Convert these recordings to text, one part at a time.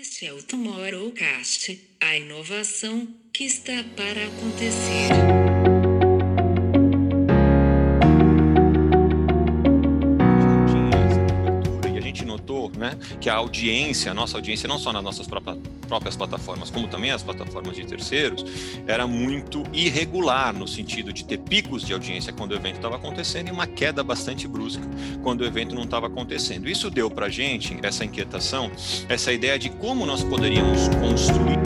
Este é o Tomorrowcast, a inovação que está para acontecer. Que a audiência, a nossa audiência, não só nas nossas próprias plataformas, como também as plataformas de terceiros, era muito irregular no sentido de ter picos de audiência quando o evento estava acontecendo e uma queda bastante brusca quando o evento não estava acontecendo. Isso deu para gente essa inquietação, essa ideia de como nós poderíamos construir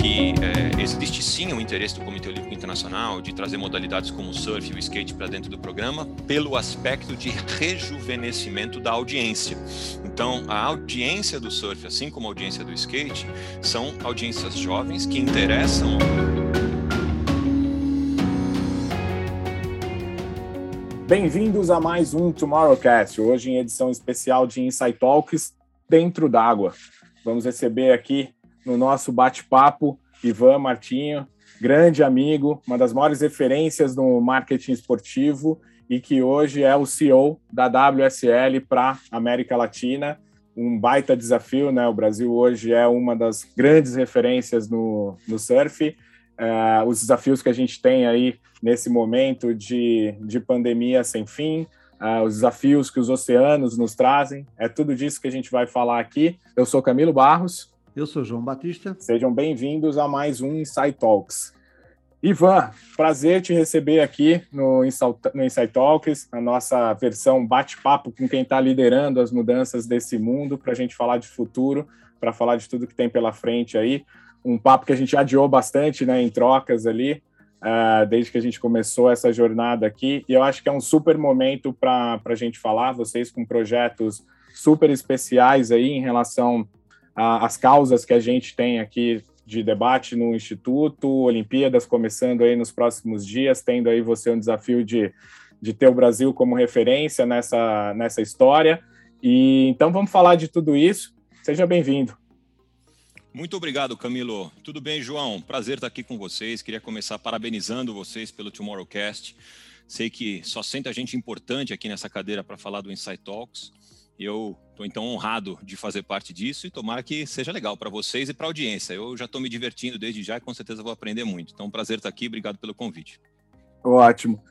que é, existe sim o interesse do Comitê Olímpico Internacional de trazer modalidades como o surf e o skate para dentro do programa, pelo aspecto de rejuvenescimento da audiência. Então, a audiência do surf, assim como a audiência do skate, são audiências jovens que interessam. Bem-vindos a mais um Tomorrowcast, hoje em edição especial de Insight Talks dentro d'água. Vamos receber aqui no nosso bate-papo, Ivan Martinho, grande amigo, uma das maiores referências no marketing esportivo e que hoje é o CEO da WSL para América Latina. Um baita desafio, né? O Brasil hoje é uma das grandes referências no, no surf. Uh, os desafios que a gente tem aí nesse momento de, de pandemia sem fim, uh, os desafios que os oceanos nos trazem, é tudo disso que a gente vai falar aqui. Eu sou Camilo Barros, eu sou João Batista. Sejam bem-vindos a mais um Insight Talks. Ivan, prazer te receber aqui no Insight Talks, a nossa versão bate-papo com quem está liderando as mudanças desse mundo, para a gente falar de futuro, para falar de tudo que tem pela frente aí. Um papo que a gente adiou bastante né, em trocas ali, uh, desde que a gente começou essa jornada aqui, e eu acho que é um super momento para a gente falar, vocês com projetos super especiais aí em relação as causas que a gente tem aqui de debate no Instituto, Olimpíadas começando aí nos próximos dias, tendo aí você um desafio de, de ter o Brasil como referência nessa, nessa história. E então vamos falar de tudo isso. Seja bem-vindo. Muito obrigado, Camilo. Tudo bem, João? Prazer estar aqui com vocês. Queria começar parabenizando vocês pelo Tomorrowcast. Sei que só senta gente importante aqui nessa cadeira para falar do Insight Talks. Eu estou então honrado de fazer parte disso e tomara que seja legal para vocês e para a audiência. Eu já estou me divertindo desde já e com certeza vou aprender muito. Então, um prazer estar aqui. Obrigado pelo convite. Ótimo.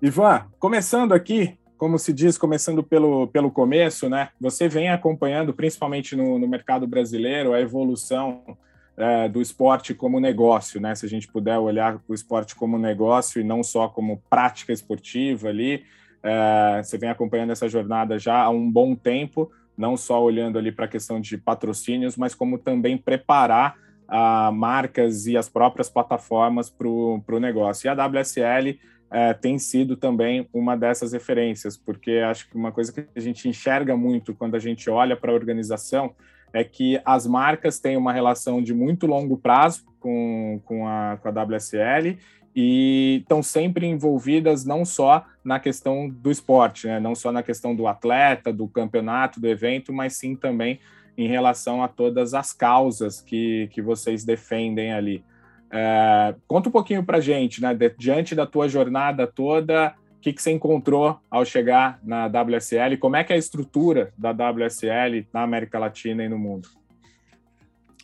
Ivan, começando aqui, como se diz, começando pelo, pelo começo, né? Você vem acompanhando, principalmente no, no mercado brasileiro, a evolução é, do esporte como negócio, né? Se a gente puder olhar o esporte como negócio e não só como prática esportiva ali, é, você vem acompanhando essa jornada já há um bom tempo, não só olhando ali para a questão de patrocínios, mas como também preparar a marcas e as próprias plataformas para o negócio. E a WSL é, tem sido também uma dessas referências, porque acho que uma coisa que a gente enxerga muito quando a gente olha para a organização é que as marcas têm uma relação de muito longo prazo com, com, a, com a WSL e estão sempre envolvidas não só na questão do esporte, né? não só na questão do atleta, do campeonato, do evento, mas sim também em relação a todas as causas que, que vocês defendem ali. É, conta um pouquinho para gente, né? De, diante da tua jornada toda, o que, que você encontrou ao chegar na WSL? Como é que é a estrutura da WSL na América Latina e no mundo?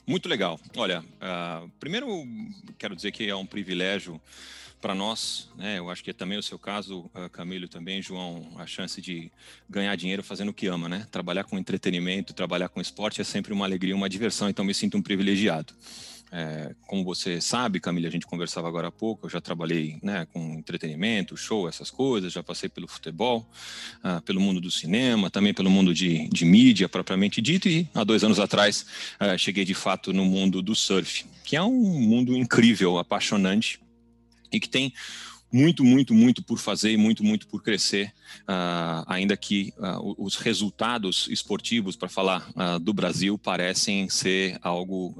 Muito legal. Olha, uh, primeiro quero dizer que é um privilégio para nós, né? Eu acho que é também o seu caso, uh, Camilo, também, João, a chance de ganhar dinheiro fazendo o que ama, né? Trabalhar com entretenimento, trabalhar com esporte é sempre uma alegria, uma diversão, então me sinto um privilegiado. É, como você sabe, Camila, a gente conversava agora há pouco, eu já trabalhei né, com entretenimento, show, essas coisas, já passei pelo futebol, uh, pelo mundo do cinema, também pelo mundo de, de mídia propriamente dito, e há dois anos atrás uh, cheguei de fato no mundo do surf, que é um mundo incrível, apaixonante e que tem muito, muito, muito por fazer e muito, muito por crescer, uh, ainda que uh, os resultados esportivos, para falar uh, do Brasil, parecem ser algo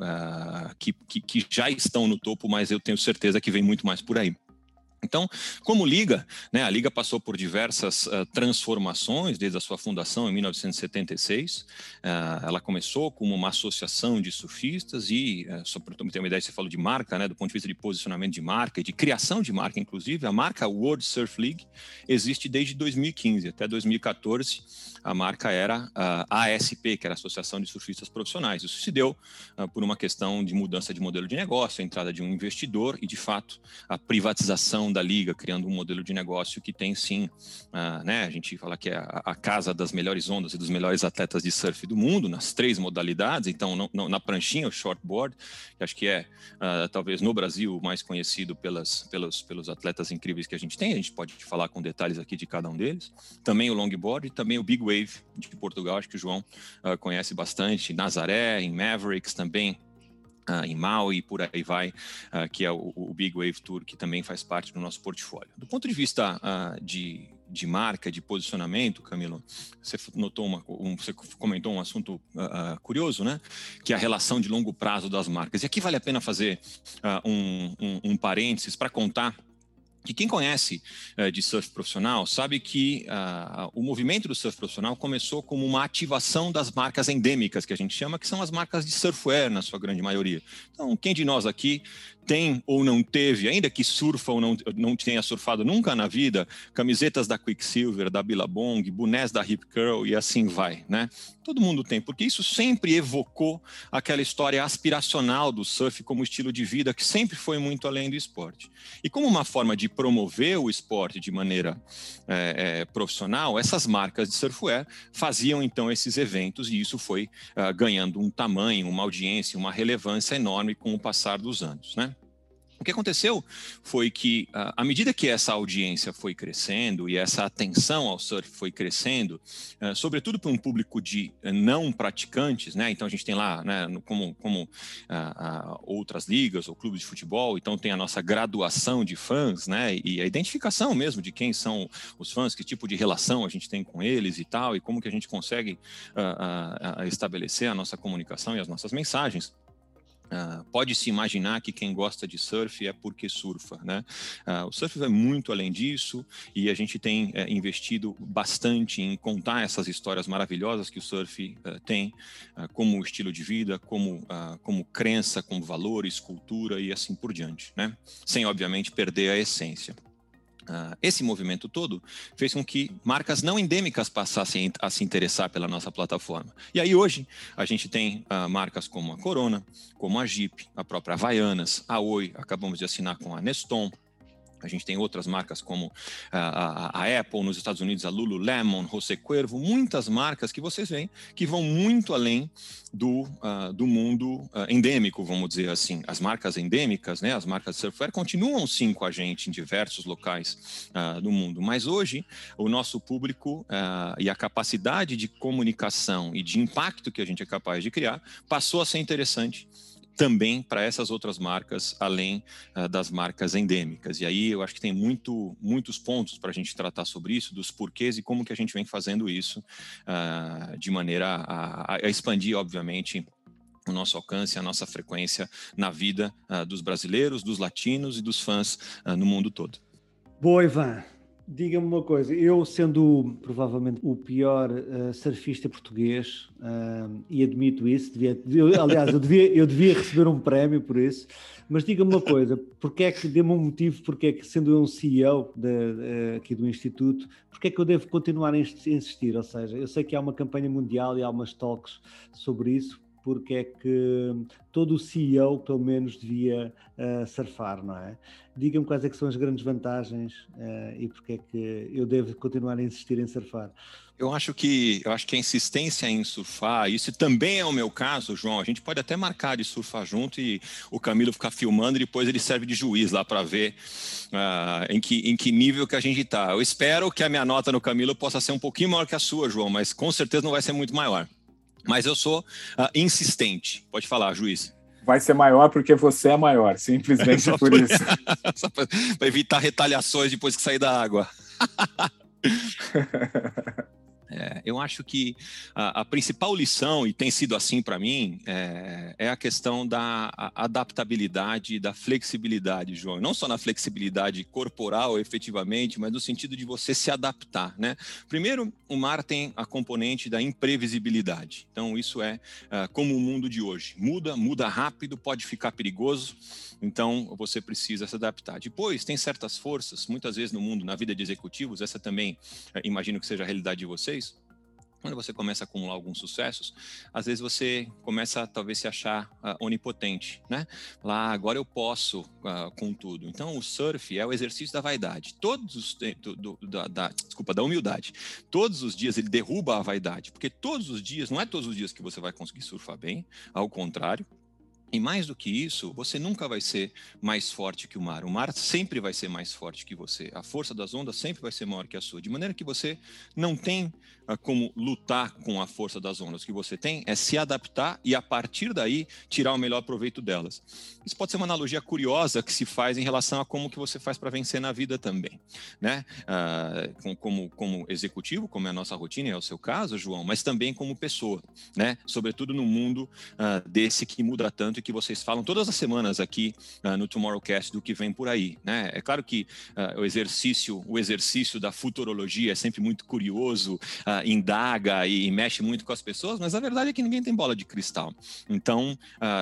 que, que, que, já estão no topo, mas eu tenho certeza que vem muito mais por aí. Então, como liga, né, a liga passou por diversas uh, transformações desde a sua fundação em 1976. Uh, ela começou como uma associação de surfistas e, uh, só para ter uma ideia, você falou de marca, né, do ponto de vista de posicionamento de marca e de criação de marca, inclusive, a marca World Surf League existe desde 2015 até 2014. A marca era a ASP, que era a Associação de Surfistas Profissionais. Isso se deu por uma questão de mudança de modelo de negócio, a entrada de um investidor e, de fato, a privatização da liga, criando um modelo de negócio que tem sim, uh, né? A gente fala que é a, a, casa das melhores ondas e dos melhores atletas de surf do mundo, nas três modalidades. Então, não, não, na pranchinha, o shortboard, que acho que é uh, talvez no Brasil mais conhecido pelas, pelos, pelos atletas incríveis que a gente tem. A gente pode falar com detalhes aqui de cada um deles. Também o longboard e também o big wave de Portugal, acho que o João uh, conhece bastante. Nazaré, em Mavericks também Uh, em Maui e por aí vai, uh, que é o, o, Big Wave Tour, que também faz parte do nosso portfólio. Do ponto de vista uh, de, de marca, de posicionamento, Camilo, você notou uma, um, você comentou um assunto curioso, né? Que é a relação de longo prazo das marcas. E aqui vale a pena fazer um, um, um parênteses para contar que quem conhece uh, de surf profissional sabe que uh, o movimento do surf profissional começou como uma ativação das marcas endêmicas, que a gente chama, que são as marcas de surfwear, na sua grande maioria. Então, quem de nós aqui tem ou não teve, ainda que surfa ou não, não tenha surfado nunca na vida, camisetas da Quicksilver, da Billabong, bonés da Hip Curl e assim vai, né? Todo mundo tem, porque isso sempre evocou aquela história aspiracional do surf como estilo de vida que sempre foi muito além do esporte. E como uma forma de promover o esporte de maneira é, é, profissional, essas marcas de surfwear faziam então esses eventos e isso foi uh, ganhando um tamanho, uma audiência, uma relevância enorme com o passar dos anos, né? O que aconteceu foi que, à medida que essa audiência foi crescendo e essa atenção ao surf foi crescendo, eh, sobretudo para um público de eh, não praticantes, né? Então a gente tem lá, né, como, como outras ligas ou clubes de futebol, então tem a nossa graduação de fãs, né? E a identificação mesmo de quem são os fãs, que tipo de relação a gente tem com eles e tal, e como que a gente consegue estabelecer a nossa comunicação e as nossas mensagens. Uh, Pode-se imaginar que quem gosta de surf é porque surfa, né? Uh, o surf vai muito além disso e a gente tem uh, investido bastante em contar essas histórias maravilhosas que o surf eh, tem, ah, como estilo de vida, como, como crença, como valores, cultura e assim por diante, né? Sem, obviamente, perder a essência. Uh, esse movimento todo fez com que marcas não endêmicas passassem a se interessar pela nossa plataforma. E aí hoje a gente tem uh, marcas como a Corona, como a Jeep, a própria Havaianas, a Oi, acabamos de assinar com a Neston, a gente tem outras marcas como a, a, a, Apple nos Estados Unidos, a Lululemon, José Cuervo, muitas marcas que vocês veem que vão muito além do, uh, do mundo uh, endêmico, vamos dizer assim. As marcas endêmicas, né, as marcas de surfwear, continuam sim com a gente em diversos locais uh, do mundo, mas hoje o nosso público e a capacidade de comunicação e de impacto que a gente é capaz de criar passou a ser interessante também para essas outras marcas, além uh, das marcas endêmicas. E aí eu acho que tem muito, muitos pontos para a gente tratar sobre isso, dos porquês e como que a gente vem fazendo isso uh, de maneira a, a, expandir, obviamente, o nosso alcance, a nossa frequência na vida uh, dos brasileiros, dos latinos e dos fãs no mundo todo. Boa, Ivan. Diga-me uma coisa, eu sendo provavelmente o pior uh, surfista português, uh, e admito isso, devia, eu, aliás, eu devia, eu devia receber um prémio por isso, mas diga-me uma coisa, porque é que, dê-me um motivo, porque é que, sendo eu um CEO de, uh, aqui do Instituto, porque é que eu devo continuar a insistir? Ou seja, eu sei que há uma campanha mundial e há umas talks sobre isso, porque é que todo o CEO, pelo menos, devia uh, surfar, não é? Diga-me quais é que são as grandes vantagens uh, e porque é que eu devo continuar a insistir em surfar. Eu acho que eu acho que a insistência em surfar, isso também é o meu caso, João. A gente pode até marcar de surfar junto e o Camilo ficar filmando e depois ele serve de juiz lá para ver uh, em, que, em que nível que a gente está. Eu espero que a minha nota no Camilo possa ser um pouquinho maior que a sua, João, mas com certeza não vai ser muito maior. Mas eu sou uh, insistente. Pode falar, juiz. Vai ser maior porque você é maior, simplesmente por isso. Só para evitar retaliações depois que sair da água. É, eu acho que a, a, principal lição, e tem sido assim para mim, é, é, a questão da adaptabilidade, da flexibilidade, João. Não só na flexibilidade corporal, efetivamente, mas no sentido de você se adaptar. Né? Primeiro, o mar tem a componente da imprevisibilidade. Então, isso é uh, como o mundo de hoje. Muda, muda rápido, pode ficar perigoso. Então, você precisa se adaptar. Depois, tem certas forças, muitas vezes no mundo, na vida de executivos, essa também, uh, imagino que seja a realidade de vocês quando você começa a acumular alguns sucessos, às vezes você começa talvez se achar uh, onipotente, né? Lá, agora eu posso uh, com tudo. Então, o surf é o exercício da vaidade. Todos os do, do, da, da, desculpa, da humildade. Todos os dias ele derruba a vaidade, porque todos os dias, não é todos os dias que você vai conseguir surfar bem, ao contrário, e mais do que isso, você nunca vai ser mais forte que o mar. O mar sempre vai ser mais forte que você. A força das ondas sempre vai ser maior que a sua. De maneira que você não tem como lutar com a força das ondas. Que você tem é se adaptar e, a partir daí, tirar o melhor proveito delas. Isso pode ser uma analogia curiosa que se faz em relação a como que você faz para vencer na vida também. Né? Uh, como, como executivo, como é a nossa rotina, é o seu caso, João, mas também como pessoa. Né? Sobretudo no mundo uh, desse que muda tanto e que vocês falam todas as semanas aqui uh, no Tomorrowcast do que vem por aí, né? É claro que o exercício, o exercício da futurologia é sempre muito curioso, uh, indaga e, e, mexe muito com as pessoas, mas a verdade é que ninguém tem bola de cristal. Então,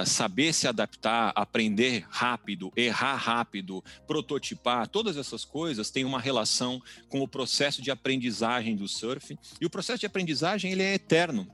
saber se adaptar, aprender rápido, errar rápido, prototipar, todas essas coisas têm uma relação com o processo de aprendizagem do surf. E o processo de aprendizagem ele é eterno.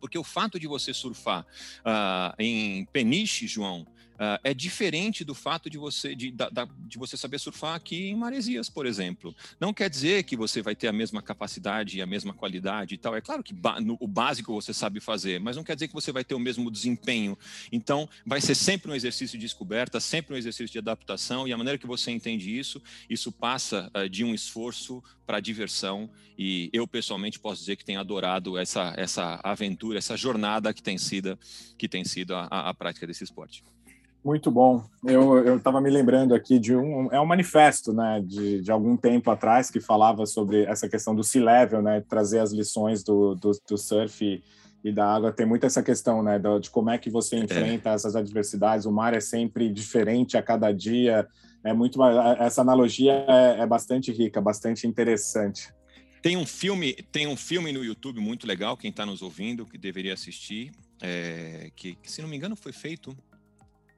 Porque o fato de você surfar uh, em Peniche, João, Uh, é diferente do fato de você, de, da, de você saber surfar aqui em Maresias, por exemplo. Não quer dizer que você vai ter a mesma capacidade e a mesma qualidade e tal. É claro que no, o básico você sabe fazer, mas não quer dizer que você vai ter o mesmo desempenho. Então, vai ser sempre um exercício de descoberta, sempre um exercício de adaptação, e a maneira que você entende isso, isso passa uh, de um esforço para diversão. E eu, pessoalmente, posso dizer que tenho adorado essa, essa aventura, essa jornada que tem sido, que tem sido a, a prática desse esporte. Muito bom. Eu estava me lembrando aqui de um é um manifesto, né, de, de algum tempo atrás que falava sobre essa questão do sea level, né, trazer as lições do, do, do surf e, e, da água. Tem muito essa questão, né, de, de como é que você é. enfrenta é. essas adversidades. O mar é sempre diferente a cada dia. É muito essa analogia é, é bastante rica, bastante interessante. Tem um filme, tem um filme no YouTube muito legal. Quem está nos ouvindo que deveria assistir, é, que, que se não me engano foi feito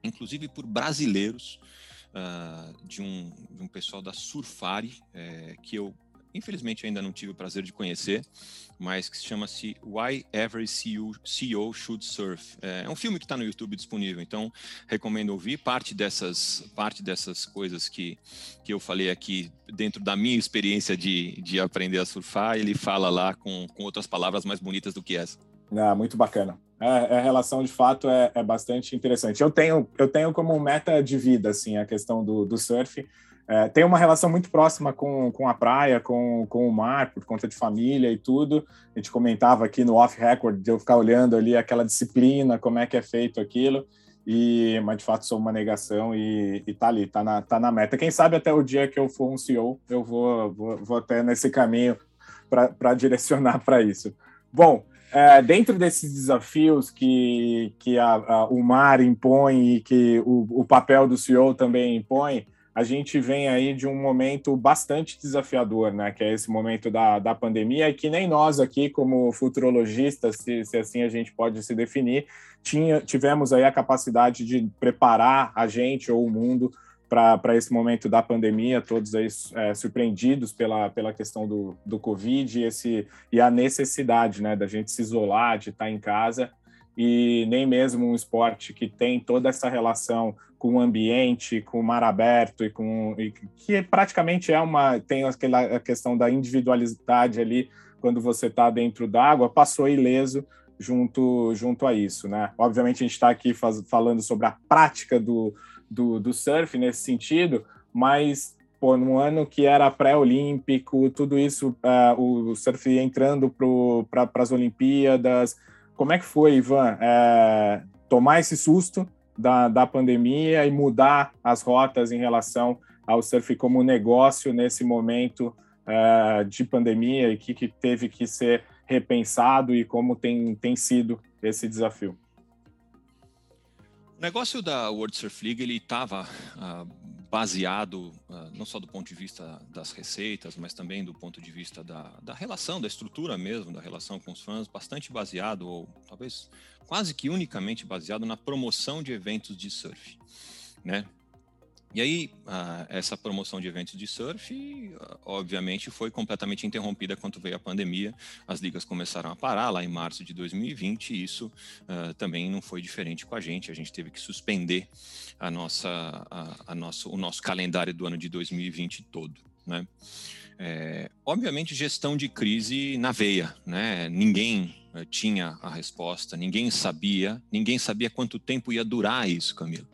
inclusive por brasileiros, uh, de, um, de um pessoal da Surfari, é, que eu infelizmente ainda não tive o prazer de conhecer, mas que chama-se Why Every CEO, CEO Should Surf. É, é um filme que está no YouTube disponível, então recomendo ouvir. Parte dessas, parte dessas coisas que, que eu falei aqui, dentro da minha experiência de, de aprender a surfar, ele fala lá com, com outras palavras mais bonitas do que essa. Ah, muito bacana. É, a relação de fato é, é, bastante interessante. Eu tenho, eu tenho como meta de vida assim a questão do, do surf. É, tem uma relação muito próxima com, com a praia, com, com o mar, por conta de família e tudo. A gente comentava aqui no off-record de eu ficar olhando ali aquela disciplina, como é que é feito aquilo. E, mas de fato sou uma negação e, e tá ali, tá na, tá na meta. Quem sabe até o dia que eu for um CEO, eu vou, vou, vou até nesse caminho para direcionar para isso. Bom, é, dentro desses desafios que, que a, a, o mar impõe e que o, o, papel do CEO também impõe, a gente vem aí de um momento bastante desafiador, né? Que é esse momento da, da pandemia, que nem nós aqui, como futurologistas, se, se assim a gente pode se definir, tinha, tivemos aí a capacidade de preparar a gente ou o mundo para esse momento da pandemia, todos aí é, surpreendidos pela, pela questão do, do Covid e, esse, e a necessidade né, da gente se isolar, de estar em casa, e nem mesmo um esporte que tem toda essa relação com o ambiente, com o mar aberto e com e que praticamente é uma tem aquela a questão da individualidade ali quando você está dentro d'água passou ileso junto junto a isso, né? Obviamente a gente está aqui faz, falando sobre a prática do, do, do surf nesse sentido, mas pô, no ano que era pré-olímpico, tudo isso, uh, o surf entrando para as Olimpíadas, como é que foi, Ivan, é, tomar esse susto da, da pandemia e mudar as rotas em relação ao surf como negócio nesse momento uh, de pandemia e que, que teve que ser repensado e como tem, tem sido esse desafio? O negócio da World Surf League ele estava uh, baseado uh, não só do ponto de vista das receitas, mas também do ponto de vista da, da relação, da estrutura mesmo, da relação com os fãs, bastante baseado ou talvez quase que unicamente baseado na promoção de eventos de surf, né? E aí, essa promoção de eventos de surf, obviamente, foi completamente interrompida quando veio a pandemia. As ligas começaram a parar lá em março de 2020 e isso uh, também não foi diferente com a gente. A gente teve que suspender a nossa, a, a nosso, o nosso calendário do ano de 2020 todo, né? É, obviamente, gestão de crise na veia, né? Ninguém tinha a resposta, ninguém sabia, ninguém sabia quanto tempo ia durar isso, Camilo.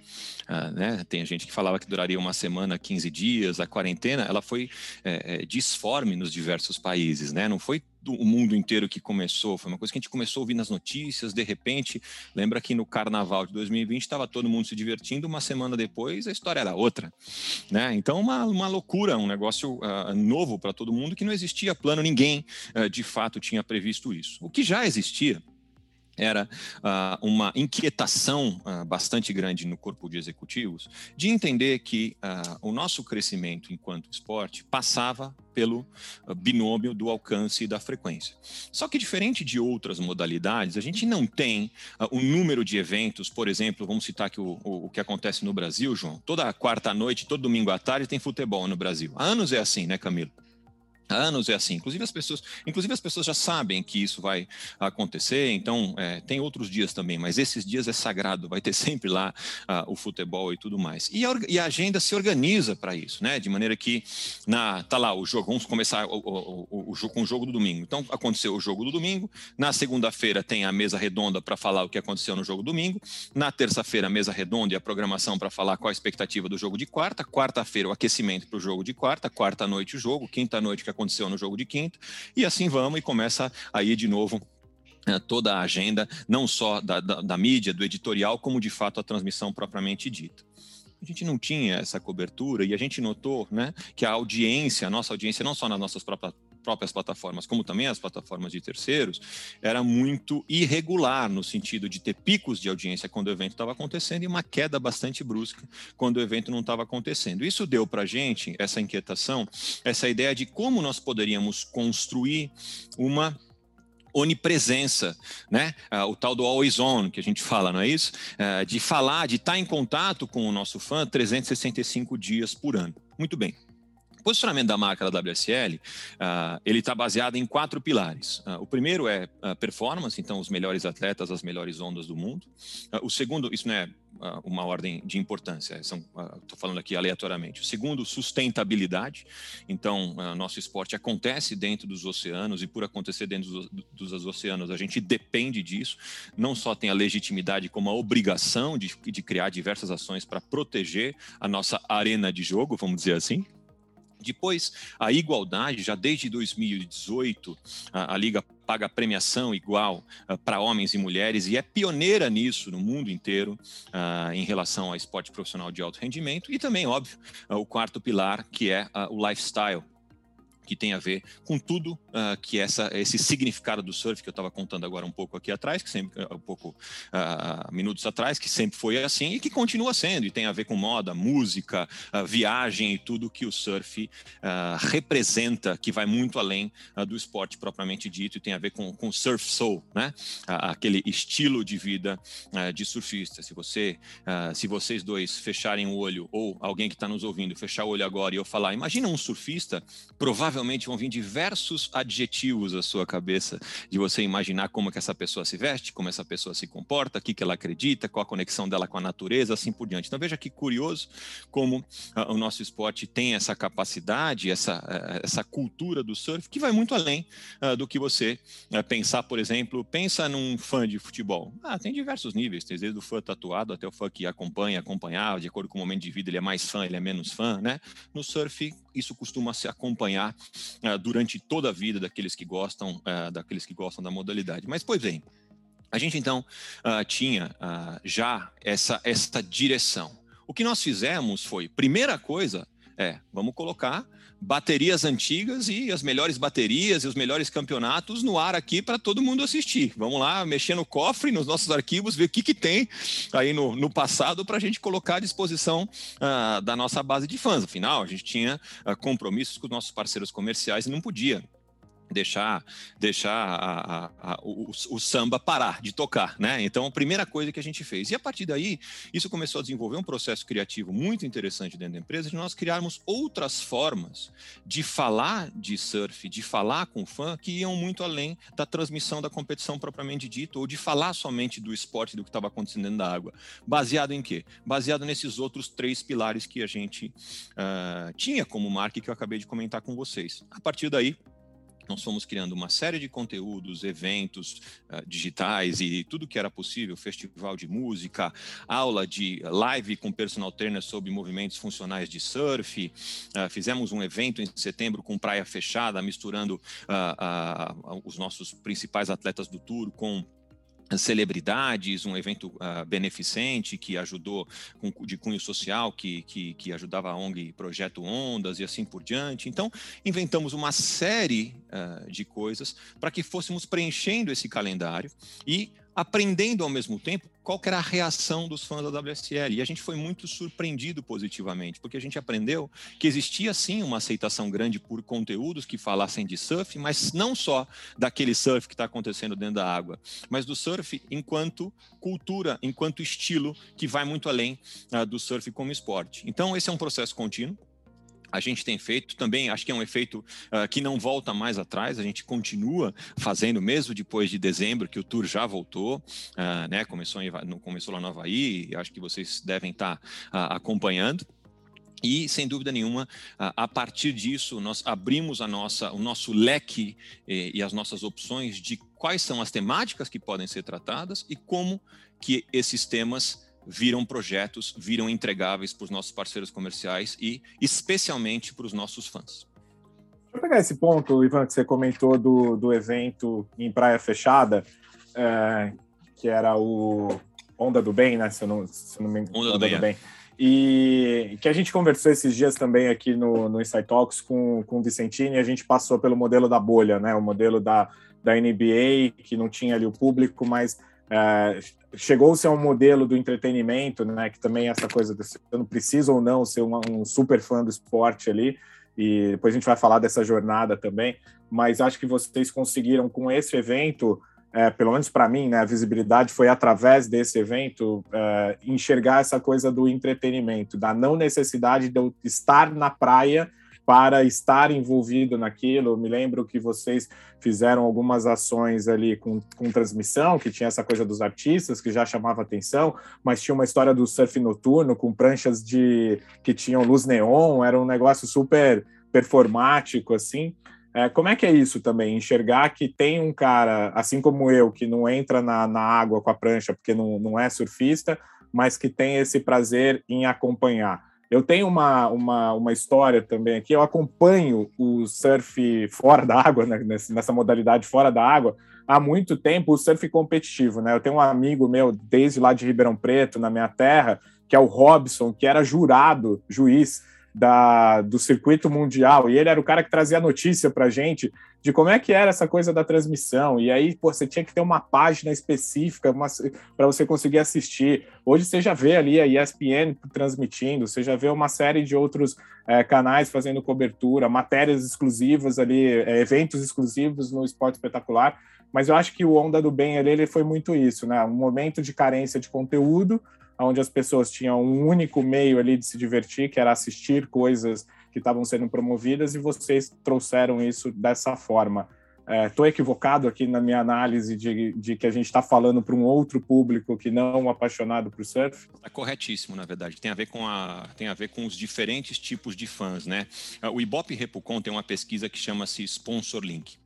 Ah, né? Tem gente que falava que duraria uma semana, 15 dias, a quarentena, ela foi é, disforme nos diversos países, né? Não foi o mundo inteiro que começou, foi uma coisa que a gente começou a ouvir nas notícias, de repente, lembra que no carnaval de 2020 estava todo mundo se divertindo, uma semana depois a história era outra, né? Então, uma, uma loucura, um negócio uh, novo para todo mundo que não existia plano, ninguém uh, de fato tinha previsto isso. O que já existia era uh, uma inquietação uh, bastante grande no corpo de executivos de entender que uh, o nosso crescimento enquanto esporte passava pelo binômio do alcance e da frequência. Só que diferente de outras modalidades, a gente não tem o número de eventos, por exemplo, vamos citar aqui o, o, o que acontece no Brasil, João. Toda quarta noite, todo domingo à tarde tem futebol no Brasil. Há anos é assim, né, Camilo? Anos é assim. Inclusive as pessoas, inclusive as pessoas já sabem que isso vai acontecer. Então é, tem outros dias também, mas esses dias é sagrado. Vai ter sempre lá uh, o futebol e tudo mais. E a, e a agenda se organiza para isso, né? De maneira que na tá lá o jogo. Vamos começar o, o, o, o jogo com o jogo do domingo. Então aconteceu o jogo do domingo. Na segunda-feira tem a mesa redonda para falar o que aconteceu no jogo do domingo. Na terça-feira a mesa redonda e a programação para falar qual a expectativa do jogo de quarta. Quarta-feira o aquecimento para o jogo de quarta. Quarta noite o jogo. Quinta noite que aconteceu no jogo de quinta, e assim vamos, e começa aí de novo é, toda a agenda, não só da, da, da mídia, do editorial, como de fato a transmissão propriamente dita. A gente não tinha essa cobertura e a gente notou né, que a audiência, a nossa audiência, não só nas nossas próprias próprias plataformas, como também as plataformas de terceiros, era muito irregular no sentido de ter picos de audiência quando o evento estava acontecendo e uma queda bastante brusca quando o evento não estava acontecendo. Isso deu para a gente essa inquietação, essa ideia de como nós poderíamos construir uma onipresença, né? Uh, o tal do always on que a gente fala, não é isso? Uh, de falar, de estar tá em contato com o nosso fã 365 dias por ano. Muito bem posicionamento da marca da WSL, uh, ah, ele está baseado em quatro pilares. Uh, o primeiro é uh, performance, então os melhores atletas, as melhores ondas do mundo. o segundo, isso não é uma ordem de importância, estou falando aqui aleatoriamente. O segundo, sustentabilidade. Então, nosso esporte acontece dentro dos oceanos e por acontecer dentro dos, dos, oceanos, a gente depende disso. Não só tem a legitimidade, como a obrigação de, de criar diversas ações para proteger a nossa arena de jogo, vamos dizer assim. Depois, a igualdade, já desde 2018, a, a Liga paga premiação igual uh, para homens e mulheres e é pioneira nisso no mundo inteiro uh, em relação ao esporte profissional de alto rendimento. E também, óbvio, uh, o quarto pilar, que é o lifestyle, que tem a ver com tudo uh, que essa, esse significado do surf que eu estava contando agora um pouco aqui atrás, que sempre um pouco uh, minutos atrás, que sempre foi assim e que continua sendo e tem a ver com moda, música, uh, viagem e tudo que o surf representa, que vai muito além do esporte propriamente dito e tem a ver com, com surf soul, né? aquele estilo de vida de surfista. Se você, se vocês dois fecharem o olho ou alguém que está nos ouvindo fechar o olho agora e eu falar, imagina um surfista, provavelmente provavelmente vão vir diversos adjetivos à sua cabeça de você imaginar como que essa pessoa se veste, como essa pessoa se comporta, o que, que ela acredita, qual a conexão dela com a natureza, assim por diante. Então veja que curioso como uh, o nosso esporte tem essa capacidade, essa, uh, essa cultura do surf que vai muito além uh, do que você pensar, por exemplo, pensa num fã de futebol. Ah, tem diversos níveis, tem desde o fã tatuado até o fã que acompanha, acompanhar, de acordo com o momento de vida, ele é mais fã, ele é menos fã, né? No surf, isso costuma se acompanhar uh, durante toda a vida daqueles que gostam, uh, daqueles que gostam da modalidade. Mas, pois bem, a gente então uh, tinha já essa, essa direção. O que nós fizemos foi, primeira coisa, É, vamos colocar baterias antigas e as melhores baterias e os melhores campeonatos no ar aqui para todo mundo assistir. Vamos lá, mexer no cofre, nos nossos arquivos, ver o que, que tem aí no, no passado para a gente colocar à disposição uh, da nossa base de fãs. Afinal, a gente tinha uh, compromissos com os nossos parceiros comerciais e não podia deixar deixar a, a, a, o, o, samba parar de tocar, né? Então, a primeira coisa que a gente fez. E a partir daí, isso começou a desenvolver um processo criativo muito interessante dentro da empresa, de nós criarmos outras formas de falar de surf, de falar com fã, que iam muito além da transmissão da competição propriamente dita, ou de falar somente do esporte, do que estava acontecendo dentro da água. Baseado em quê? Baseado nesses outros três pilares que a gente uh, tinha como marca que eu acabei de comentar com vocês. A partir daí, nós fomos criando uma série de conteúdos, eventos uh, digitais e tudo que era possível, festival de música, aula de live com personal trainer sobre movimentos funcionais de surf, uh, fizemos um evento em setembro com praia fechada, misturando uh, os nossos principais atletas do tour com celebridades, um evento uh, beneficente que ajudou com, de cunho social, que, que, que, ajudava a ONG Projeto Ondas e assim por diante. Então, inventamos uma série uh, de coisas para que fôssemos preenchendo esse calendário e aprendendo ao mesmo tempo qual era a reação dos fãs da WSL. E a gente foi muito surpreendido positivamente, porque a gente aprendeu que existia sim uma aceitação grande por conteúdos que falassem de surf, mas não só daquele surf que está acontecendo dentro da água, mas do surf enquanto cultura, enquanto estilo que vai muito além uh, do surf como esporte. Então, esse é um processo contínuo a gente tem feito também, acho que é um efeito uh, que não volta mais atrás, a gente continua fazendo mesmo depois de dezembro, que o tour já voltou, uh, né? Começou, em, começou lá no Havaí, acho que vocês devem estar uh, acompanhando. E, sem dúvida nenhuma, a partir disso, nós abrimos a nossa, o nosso leque e, e as nossas opções de quais são as temáticas que podem ser tratadas e como que esses temas viram projetos, viram entregáveis para os nossos parceiros comerciais e especialmente para os nossos fãs. Deixa eu pegar esse ponto, Ivan, que você comentou do, do evento em Praia Fechada, é, que era o Onda do Bem, né? Se eu não, se eu não me engano. Onda, Onda do, Bem. Do bem. É. E que a gente conversou esses dias também aqui no, no Insight Talks com, com o Vicentini, e a gente passou pelo modelo da bolha, né? O modelo da, da NBA, que não tinha ali o público, mas é, chegou-se a um modelo do entretenimento, né, que também é essa coisa de você não precisa ou não ser um, um, super fã do esporte ali, e depois a gente vai falar dessa jornada também, mas acho que vocês conseguiram com esse evento, é, pelo menos para mim, né, a visibilidade foi através desse evento, é, enxergar essa coisa do entretenimento, da não necessidade de eu estar na praia para estar envolvido naquilo. Eu me lembro que vocês fizeram algumas ações ali com, com transmissão, que tinha essa coisa dos artistas, que já chamava atenção, mas tinha uma história do surf noturno com pranchas de que tinham luz neon, era um negócio super performático, assim. É, como é que é isso também? Enxergar que tem um cara, assim como eu, que não entra na, na água com a prancha porque não, não é surfista, mas que tem esse prazer em acompanhar. Eu tenho uma, uma, uma história também aqui, eu acompanho o surf fora da água, né, nessa modalidade fora da água, há muito tempo, o surf competitivo, né? Eu tenho um amigo meu, desde lá de Ribeirão Preto, na minha terra, que é o Robson, que era jurado, juiz da, do circuito mundial, e ele era o cara que trazia notícia para gente de como é que era essa coisa da transmissão. E aí, pô, você tinha que ter uma página específica para você conseguir assistir. Hoje você já vê ali a ESPN transmitindo, você já vê uma série de outros é, canais fazendo cobertura, matérias exclusivas ali, é, eventos exclusivos no Esporte Espetacular. Mas eu acho que o Onda do Bem ali, ele foi muito isso, né? Um momento de carência de conteúdo, onde as pessoas tinham um único meio ali de se divertir, que era assistir coisas que estavam sendo promovidas, e vocês trouxeram isso dessa forma. Estou é, equivocado aqui na minha análise de, de que a gente está falando para um outro público que não apaixonado por surf? É corretíssimo, na verdade. Tem a ver com, a, tem a ver com os diferentes tipos de fãs, né? O Ibope Repucon tem uma pesquisa que chama-se Sponsor Link.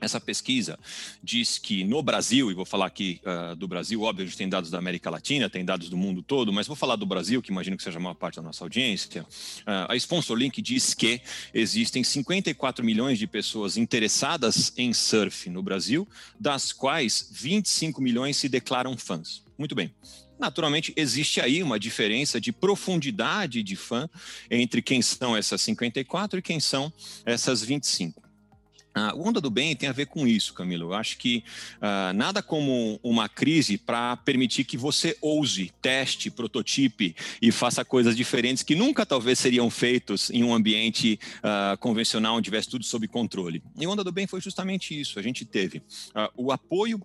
Essa pesquisa diz que no Brasil, e vou falar aqui uh, do Brasil, óbvio, a gente tem dados da América Latina, tem dados do mundo todo, mas vou falar do Brasil, que imagino que seja a maior parte da nossa audiência. Uh, a SponsorLink diz que existem 54 milhões de pessoas interessadas em surf no Brasil, das quais 25 milhões se declaram fãs. Muito bem. Naturalmente, existe aí uma diferença de profundidade de fã entre quem são essas 54 e quem são essas 25. Uh, o Onda do Bem tem a ver com isso, Camilo. Eu acho que uh, nada como uma crise para permitir que você ouse, teste, prototipe e faça coisas diferentes que nunca talvez seriam feitos em um ambiente uh, convencional onde tivesse tudo sob controle. E o Onda do Bem foi justamente isso. A gente teve o apoio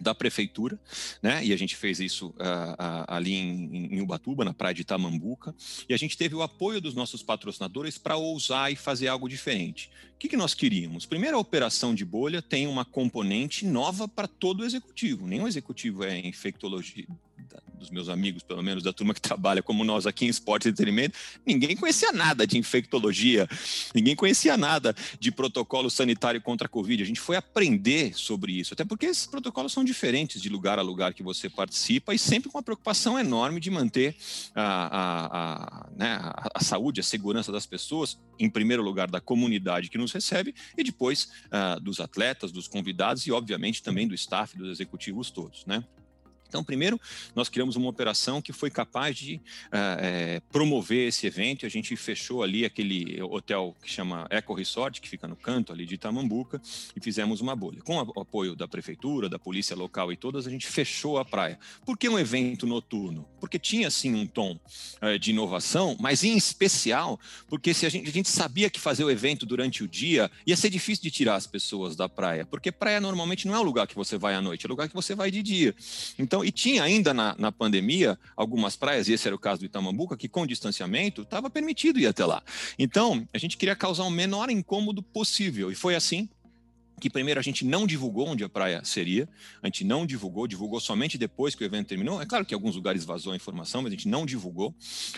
da prefeitura, né? E a gente fez isso uh, uh, ali em, em, Ubatuba, na praia de Tamambuca, e a gente teve o apoio dos nossos patrocinadores para ousar e fazer algo diferente. O que, que nós queríamos? Primeiro, a operação de bolha tem uma componente nova para todo o executivo. Nenhum executivo é infectologia, dos meus amigos, pelo menos da turma que trabalha como nós aqui em esporte e entretenimento, ninguém conhecia nada de infectologia, ninguém conhecia nada de protocolo sanitário contra a Covid. A gente foi aprender sobre isso, até porque esses protocolos são diferentes de lugar a lugar que você participa e sempre com uma preocupação enorme de manter a, a, a, né, a saúde, a segurança das pessoas, em primeiro lugar da comunidade que nos recebe e depois uh, dos atletas, dos convidados e, obviamente, também do staff, dos executivos todos, né? Então, primeiro, nós criamos uma operação que foi capaz de uh, promover esse evento. A gente fechou ali aquele hotel que chama Eco Resort, que fica no canto ali de Itamambuca, e fizemos uma bolha. Com o apoio da prefeitura, da polícia local e todas, a gente fechou a praia. Por que um evento noturno? Porque tinha, sim, um tom uh, de inovação, mas em especial porque se a gente, a gente sabia que fazer o evento durante o dia ia ser difícil de tirar as pessoas da praia, porque praia normalmente não é o lugar que você vai à noite, é o lugar que você vai de dia. Então, então, e tinha ainda na, na pandemia algumas praias, e esse era o caso do Itamambuca, que com distanciamento estava permitido ir até lá. Então, a gente queria causar o menor incômodo possível, e foi assim que primeiro a gente não divulgou onde a praia seria, a gente não divulgou, divulgou somente depois que o evento terminou. É claro que em alguns lugares vazou a informação, mas a gente não divulgou,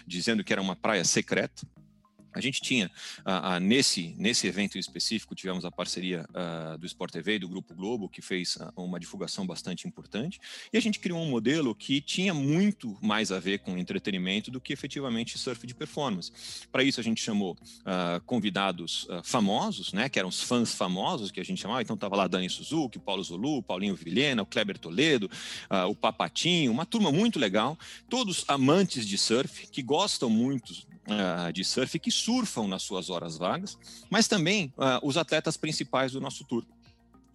dizendo que era uma praia secreta. A gente tinha, nesse, nesse evento específico, tivemos a parceria uh, do Sport TV e do Grupo Globo, que fez uma divulgação bastante importante, e a gente criou um modelo que tinha muito mais a ver com entretenimento do que efetivamente surf de performance. Para isso, a gente chamou convidados famosos, né, que eram os fãs famosos, que a gente chamava, então estava lá Dani Suzuki, Paulo Zulu, Paulinho Vilhena, o Kleber Toledo, o Papatinho, uma turma muito legal, todos amantes de surf, que gostam muito uh, de surf que surfam nas suas horas vagas, mas também uh, os atletas principais do nosso tour.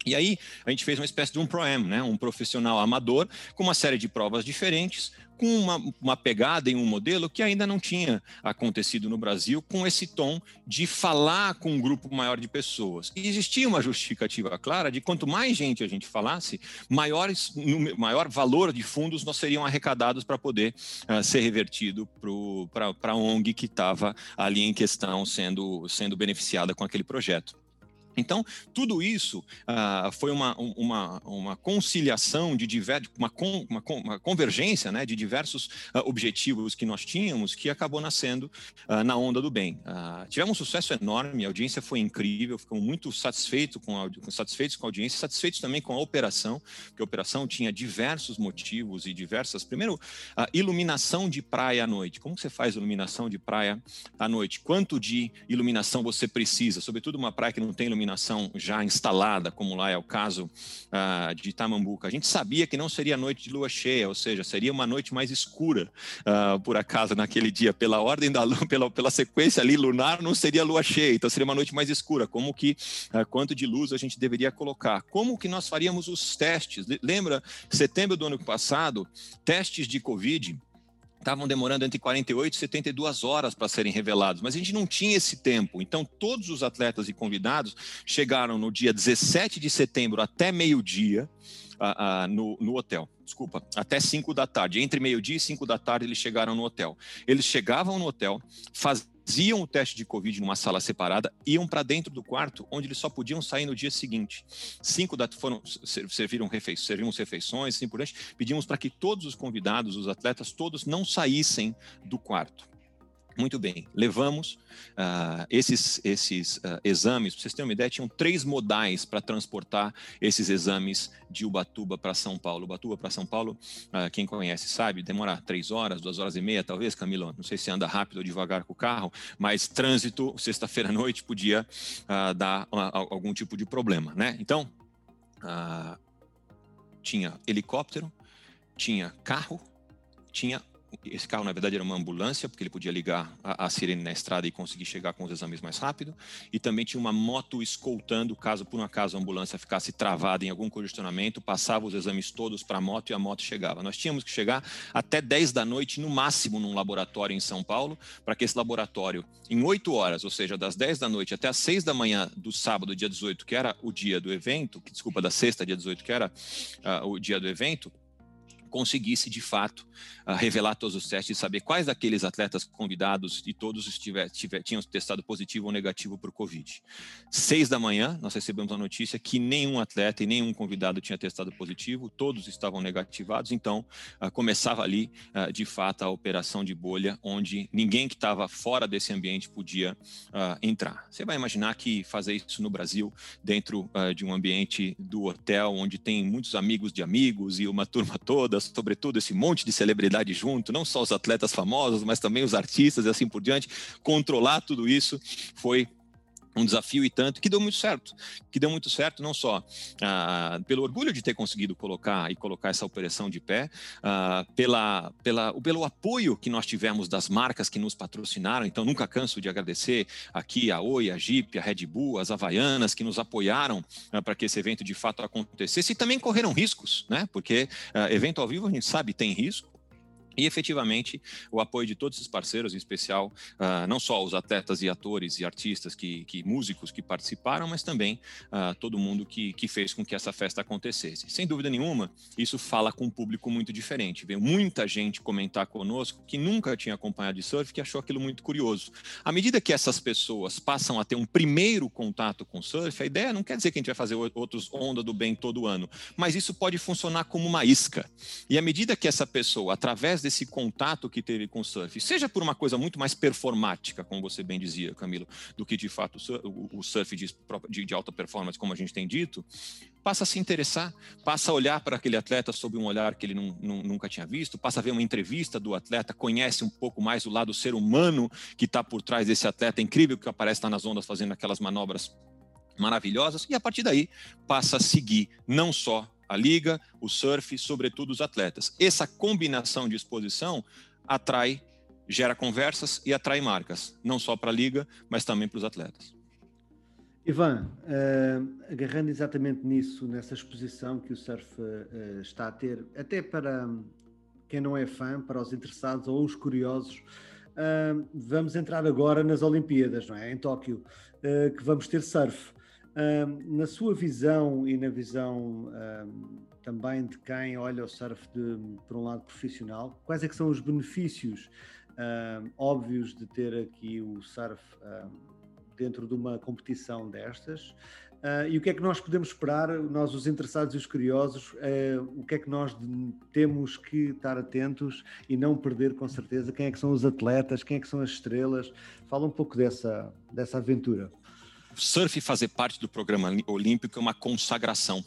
E aí a gente fez uma espécie de um pro-am, né? um profissional amador, com uma série de provas diferentes, com uma, uma pegada em um modelo que ainda não tinha acontecido no Brasil, com esse tom de falar com um grupo maior de pessoas. E existia uma justificativa clara de quanto mais gente a gente falasse, maiores, maior valor de fundos nós seriam arrecadados para poder uh, ser revertido para a ONG que estava ali em questão sendo, sendo beneficiada com aquele projeto. Então, tudo isso uh, foi uma, uma, uma conciliação de uma, uma, uma, convergência né, de diversos uh, objetivos que nós tínhamos que acabou nascendo uh, na onda do bem. tivemos um sucesso enorme, a audiência foi incrível, ficamos muito satisfeitos com, a, satisfeitos com a audiência, satisfeitos também com a operação, porque a operação tinha diversos motivos e diversas. Primeiro, a iluminação de praia à noite. Como você faz iluminação de praia à noite? Quanto de iluminação você precisa? Sobretudo uma praia que não tem iluminação iluminação já instalada, como lá é o caso uh, de Itamambuca. A gente sabia que não seria noite de lua cheia, ou seja, seria uma noite mais escura, uh, por acaso, naquele dia. Pela ordem da lua, pela, pela sequência ali lunar, não seria lua cheia, então seria uma noite mais escura. Como que, uh, quanto de luz a gente deveria colocar? Como que nós faríamos os testes? Lembra, setembro do ano passado, testes de Covid estavam demorando entre 48 e 72 horas para serem revelados, mas a gente não tinha esse tempo. Então, todos os atletas e convidados chegaram no dia 17 de setembro até meio-dia uh, uh, no, no hotel. Desculpa, até 5 da tarde. Entre meio-dia e 5 da tarde, eles chegaram no hotel. Eles chegavam no hotel, faziam faziam o teste de Covid numa sala separada, iam para dentro do quarto, onde eles só podiam sair no dia seguinte. Cinco da, foram, serviram refeições, servimos refeições, assim por diante. Pedimos para que todos os convidados, os atletas, todos não saíssem do quarto. Muito bem, levamos uh, esses, esses uh, exames, para vocês terem uma ideia, tinham três modais para transportar esses exames de Ubatuba para São Paulo. Ubatuba para São Paulo, uh, quem conhece sabe, demora três horas, duas horas e meia, talvez, Camilo, não sei se anda rápido ou devagar com o carro, mas trânsito, sexta-feira à noite, podia dar algum tipo de problema, né? Então, tinha helicóptero, tinha carro, tinha esse carro, na verdade, era uma ambulância, porque ele podia ligar a, a, sirene na estrada e conseguir chegar com os exames mais rápido. E também tinha uma moto escoltando, caso por um acaso a ambulância ficasse travada em algum congestionamento, passava os exames todos para a moto e a moto chegava. Nós tínhamos que chegar até 10 da noite, no máximo, num laboratório em São Paulo, para que esse laboratório, em 8 horas, ou seja, das 10 da noite até as 6 da manhã do sábado, dia 18, que era o dia do evento, que, desculpa, da sexta, dia 18, que era uh, o dia do evento, conseguisse de fato uh, revelar todos os testes e saber quais daqueles atletas convidados e todos estiver, tiver, tinham testado positivo ou negativo para o Covid. Seis da manhã, nós recebemos a notícia que nenhum atleta e nenhum convidado tinha testado positivo, todos estavam negativados, então uh, começava ali, uh, de fato, a operação de bolha, onde ninguém que estava fora desse ambiente podia entrar. Você vai imaginar que fazer isso no Brasil, dentro de um ambiente do hotel, onde tem muitos amigos de amigos e uma turma toda, sobretudo esse monte de celebridade junto, não só os atletas famosos, mas também os artistas e assim por diante, controlar tudo isso foi um desafio e tanto que deu muito certo, que deu muito certo não só ah, pelo orgulho de ter conseguido colocar e colocar essa operação de pé, ah, pela, pela, pelo apoio que nós tivemos das marcas que nos patrocinaram. Então nunca canso de agradecer aqui a Oi, a Jeep, a Red Bull, as Havaianas que nos apoiaram ah, para que esse evento de fato acontecesse e também correram riscos, né? Porque ah, evento ao vivo a gente sabe tem risco e efetivamente o apoio de todos esses parceiros, em especial uh, não só os atletas e atores e artistas, que, que músicos que participaram, mas também uh, todo mundo que, que fez com que essa festa acontecesse. Sem dúvida nenhuma, isso fala com um público muito diferente. Veio muita gente comentar conosco que nunca tinha acompanhado de surf, que achou aquilo muito curioso. À medida que essas pessoas passam a ter um primeiro contato com surf, a ideia não quer dizer que a gente vai fazer outros Onda do Bem todo ano, mas isso pode funcionar como uma isca. E à medida que essa pessoa, através desse contato que teve com o surf, seja por uma coisa muito mais performática, como você bem dizia, Camilo, do que de fato o surf de, de, alta performance, como a gente tem dito, passa a se interessar, passa a olhar para aquele atleta sob um olhar que ele nunca tinha visto, passa a ver uma entrevista do atleta, conhece um pouco mais o lado ser humano que está por trás desse atleta incrível que aparece lá nas ondas fazendo aquelas manobras maravilhosas, e a partir daí passa a seguir não só a liga, o surf, sobretudo os atletas. Essa combinação de exposição atrai, gera conversas e atrai marcas, não só para a liga, mas também para os atletas. Ivan, uh, agarrando exatamente nisso, nessa exposição que o surf uh, está a ter, até para quem não é fã, para os interessados ou os curiosos, uh, vamos entrar agora nas Olimpíadas, não é? Em Tóquio, que vamos ter surf na sua visão e na visão também de quem olha o surf de, por um lado profissional, quais é que são os benefícios óbvios de ter aqui o surf dentro de uma competição destas? Uh, e o que é que nós podemos esperar, nós os interessados e os curiosos, uh, o que é que nós temos que estar atentos e não perder com certeza quem é que são os atletas, quem é que são as estrelas? Fala um pouco dessa, dessa aventura surf fazer parte do programa olímpico é uma consagração.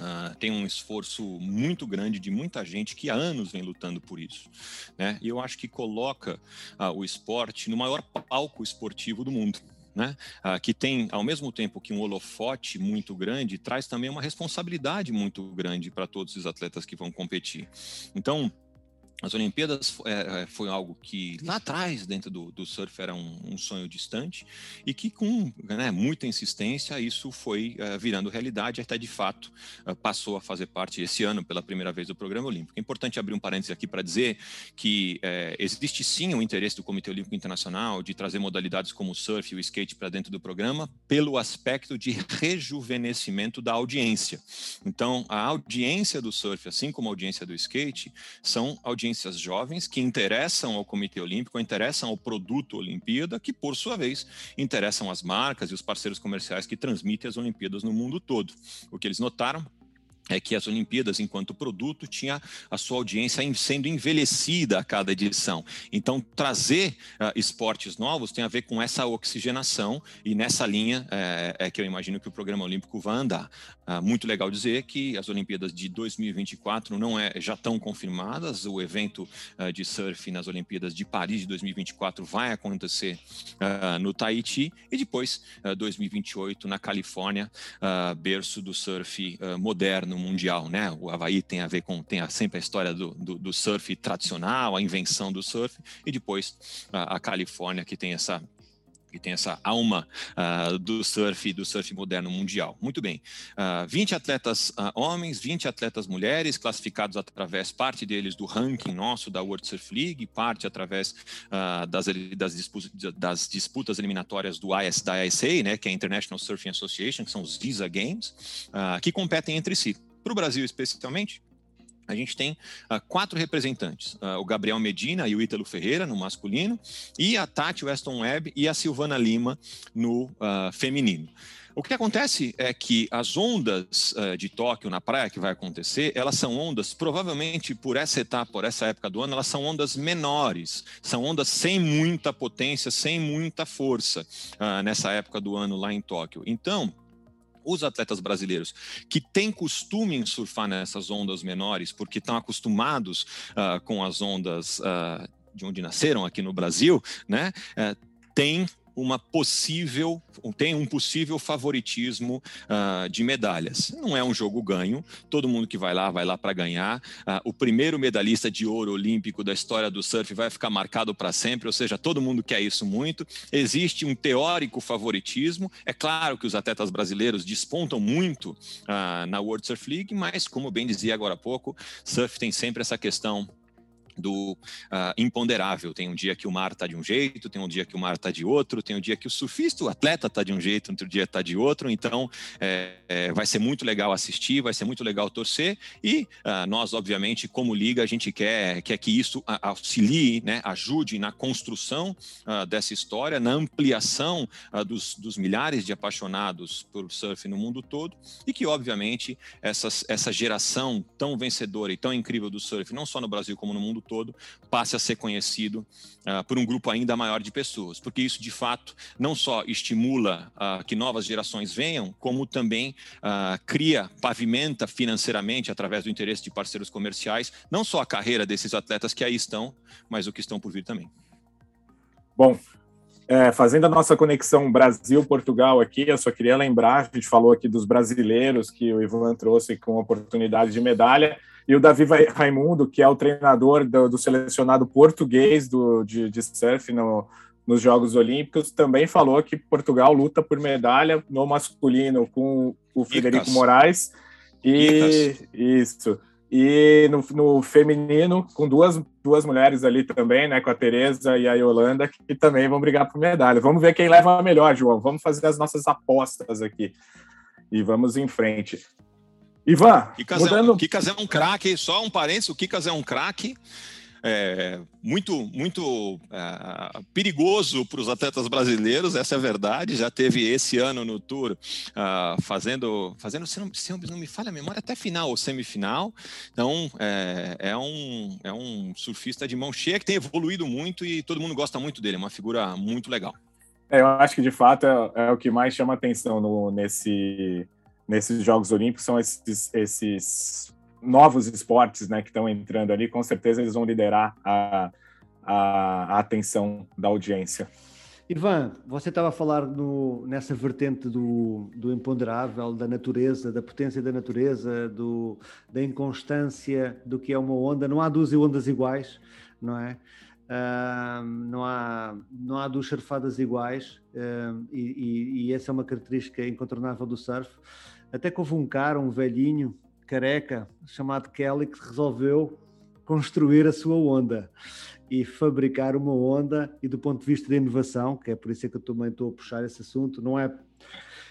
Uh, tem um esforço muito grande de muita gente que há anos vem lutando por isso. Né? E eu acho que coloca uh, o esporte no maior palco esportivo do mundo. Né? Uh, que tem, ao mesmo tempo que um holofote muito grande, traz também uma responsabilidade muito grande para todos os atletas que vão competir. Então, as Olimpíadas é, é, foi algo que lá atrás, dentro do, do surf, era um, um, sonho distante e que, com né, muita insistência, isso foi uh, virando realidade até de fato uh, passou a fazer parte esse ano, pela primeira vez, do programa olímpico. É importante abrir um parênteses aqui para dizer que uh, existe sim o interesse do Comitê Olímpico Internacional de trazer modalidades como o surf e o skate para dentro do programa, pelo aspecto de rejuvenescimento da audiência. Então, a audiência do surf, assim como a audiência do skate, são audiências audiências jovens que interessam ao Comitê Olímpico, interessam ao produto Olimpíada, que por sua vez interessam as marcas e os parceiros comerciais que transmitem as Olimpíadas no mundo todo. O que eles notaram é que as Olimpíadas, enquanto produto, tinha a sua audiência sendo envelhecida a cada edição. Então, trazer uh, esportes novos tem a ver com essa oxigenação, e nessa linha é, é que eu imagino que o programa olímpico vai andar. Uh, muito legal dizer que as Olimpíadas de 2024 não é, já estão confirmadas, o evento uh, de surf nas Olimpíadas de Paris de 2024 vai acontecer no Tahiti, e depois 2028 na Califórnia, berço do surf moderno mundial, né? O Havaí tem a ver com tem a, sempre a história do, do, do, surf tradicional, a invenção do surf, e depois a, a Califórnia que tem essa que tem essa alma uh, do surf do surf moderno mundial. Muito bem. Uh, 20 atletas uh, homens, 20 atletas mulheres, classificados através, parte deles do ranking nosso da World Surf League, parte através das, das, disputas, das, disputas eliminatórias do IS, da ISA, né, que é a International Surfing Association, que são os Visa Games, que competem entre si. Para o Brasil, especificamente, a gente tem uh, quatro representantes: uh, o Gabriel Medina e o Ítalo Ferreira no masculino, e a Tati Weston Webb e a Silvana Lima no uh, feminino. O que acontece é que as ondas de Tóquio na praia que vai acontecer, elas são ondas, provavelmente por essa etapa, por essa época do ano, elas são ondas menores, são ondas sem muita potência, sem muita força nessa época do ano lá em Tóquio. Então, os atletas brasileiros que têm costume em surfar nessas ondas menores, porque estão acostumados uh, com as ondas uh, de onde nasceram aqui no Brasil, né, uh, têm uma possível, tem um possível favoritismo uh, de medalhas. Não é um jogo ganho, todo mundo que vai lá, vai lá para ganhar. Uh, o primeiro medalhista de ouro olímpico da história do surf vai ficar marcado para sempre, ou seja, todo mundo quer isso muito. Existe um teórico favoritismo. É claro que os atletas brasileiros despontam muito uh, na World Surf League, mas, como bem dizia agora há pouco, surf tem sempre essa questão do uh, imponderável. Tem um dia que o mar está de um jeito, tem um dia que o mar está de outro, tem um dia que o surfista, o atleta está de um jeito, outro dia está de outro. Então, é, é, vai ser muito legal assistir, vai ser muito legal torcer. E uh, nós, obviamente, como liga, a gente quer, quer que isso auxilie, né, ajude na construção uh, dessa história, na ampliação dos, dos, milhares de apaixonados por surf no mundo todo e que, obviamente, essas, essa geração tão vencedora e tão incrível do surf, não só no Brasil como no mundo todo passe a ser conhecido uh, por um grupo ainda maior de pessoas, porque isso de fato não só estimula uh, que novas gerações venham, como também uh, cria, pavimenta financeiramente através do interesse de parceiros comerciais, não só a carreira desses atletas que aí estão, mas o que estão por vir também. Bom, é, fazendo a nossa conexão Brasil-Portugal aqui, eu só queria lembrar, a gente falou aqui dos brasileiros que o Ivan trouxe com oportunidade de medalha, e o Davi Raimundo, que é o treinador do, do selecionado português do, de, de surf no, nos Jogos Olímpicos, também falou que Portugal luta por medalha no masculino com o Frederico Icas. Moraes. E Icas. isso. E no, no, feminino, com duas, duas mulheres ali também, né? Com a Tereza e a Yolanda, que também vão brigar por medalha. Vamos ver quem leva a melhor, João. Vamos fazer as nossas apostas aqui. E vamos em frente. Ivan, Kikas, mudando... é, Kikas é um craque, só um parênteses, o Kikas é um craque, é, muito, muito é, perigoso para os atletas brasileiros, essa é a verdade. Já teve esse ano no Tour uh, fazendo, fazendo se, não, se não me falha a memória, até final ou semifinal. Então, é, é, um, é um surfista de mão cheia que tem evoluído muito e todo mundo gosta muito dele, é uma figura muito legal. É, eu acho que de fato é, é o que mais chama atenção no, nesse nesses Jogos Olímpicos são esses, esses novos esportes né, que estão entrando ali. Com certeza eles vão liderar a, a, a atenção da audiência. Ivan, você estava a falar no, nessa vertente do, do imponderável, da natureza, da potência da natureza, do, da inconstância do que é uma onda. Não há duas ondas iguais, não é? Uh, não, há, não há duas surfadas iguais uh, e, e, e, essa é uma característica incontornável do surf. Até que houve um cara, um velhinho, careca, chamado Kelly, que resolveu construir a sua onda e fabricar uma onda e do ponto de vista da inovação, que é por isso é que eu também estou a puxar esse assunto, não é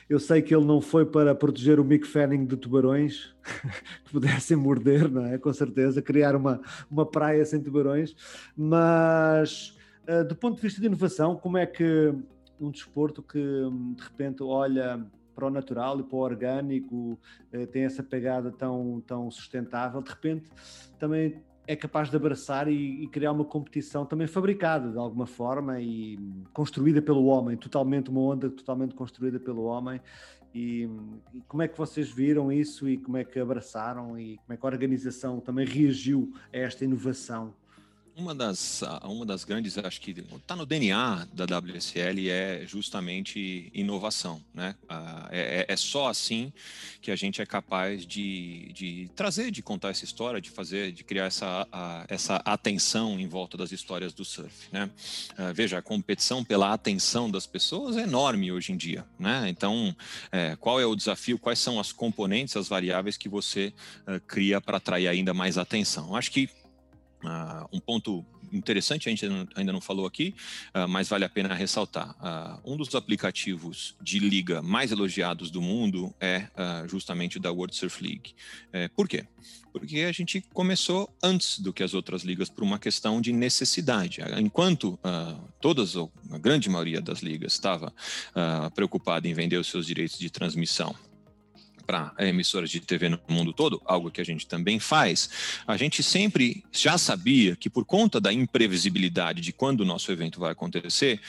eu sei que ele não foi para proteger o Mick Fanning de tubarões que pudessem morder, não é? Com certeza, criar uma, uma praia sem tubarões, mas uh, do ponto de vista de inovação, como é que um desporto que de repente olha para o natural e para o orgânico, uh, tem essa pegada tão, tão sustentável, de repente também é capaz de abraçar e, e, criar uma competição também fabricada de alguma forma e construída pelo homem, totalmente uma onda totalmente construída pelo homem. E, e, como é que vocês viram isso e como é que abraçaram e como é que a organização também reagiu a esta inovação? Uma das, uma das grandes, acho que está no DNA da WSL é justamente inovação, né? É, é, é, só assim que a gente é capaz de, de trazer, de contar essa história, de fazer, de criar essa, essa atenção em volta das histórias do surf, né? Veja, a competição pela atenção das pessoas é enorme hoje em dia, né? Então, é, qual é o desafio? Quais são as componentes, as variáveis que você uh, cria para atrair ainda mais atenção? Acho que Uh, um ponto interessante, a gente ainda não falou aqui, uh, mas vale a pena ressaltar. Uh, um dos aplicativos de liga mais elogiados do mundo é justamente o da World Surf League. É, por quê? Porque a gente começou antes do que as outras ligas por uma questão de necessidade. Enquanto todas, a grande maioria das ligas estava preocupada em vender os seus direitos de transmissão para emissoras de TV no mundo todo, algo que a gente também faz, a gente sempre já sabia que por conta da imprevisibilidade de quando o nosso evento vai acontecer,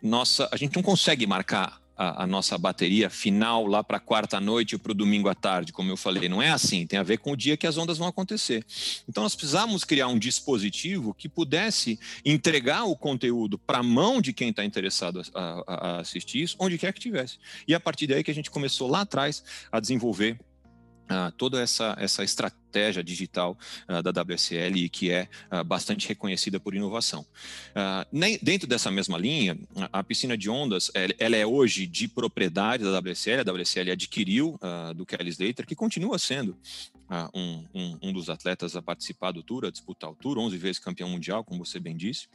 nossa, a gente não consegue marcar a, a, nossa bateria final lá para quarta noite ou para o domingo à tarde, como eu falei. Não é assim, tem a ver com o dia que as ondas vão acontecer. Então, nós precisamos criar um dispositivo que pudesse entregar o conteúdo para a mão de quem está interessado a, a, a assistir isso, onde quer que tivesse. E a partir daí que a gente começou lá atrás a desenvolver Uh, toda essa, essa estratégia digital uh, da WSL que é uh, bastante reconhecida por inovação. Dentro dessa mesma linha, a, piscina de ondas ela, ela, é hoje de propriedade da WSL, a WSL adquiriu do Kelly Slater, que continua sendo um, um, um, dos atletas a participar do Tour, a disputar o Tour, 11 vezes campeão mundial, como você bem disse.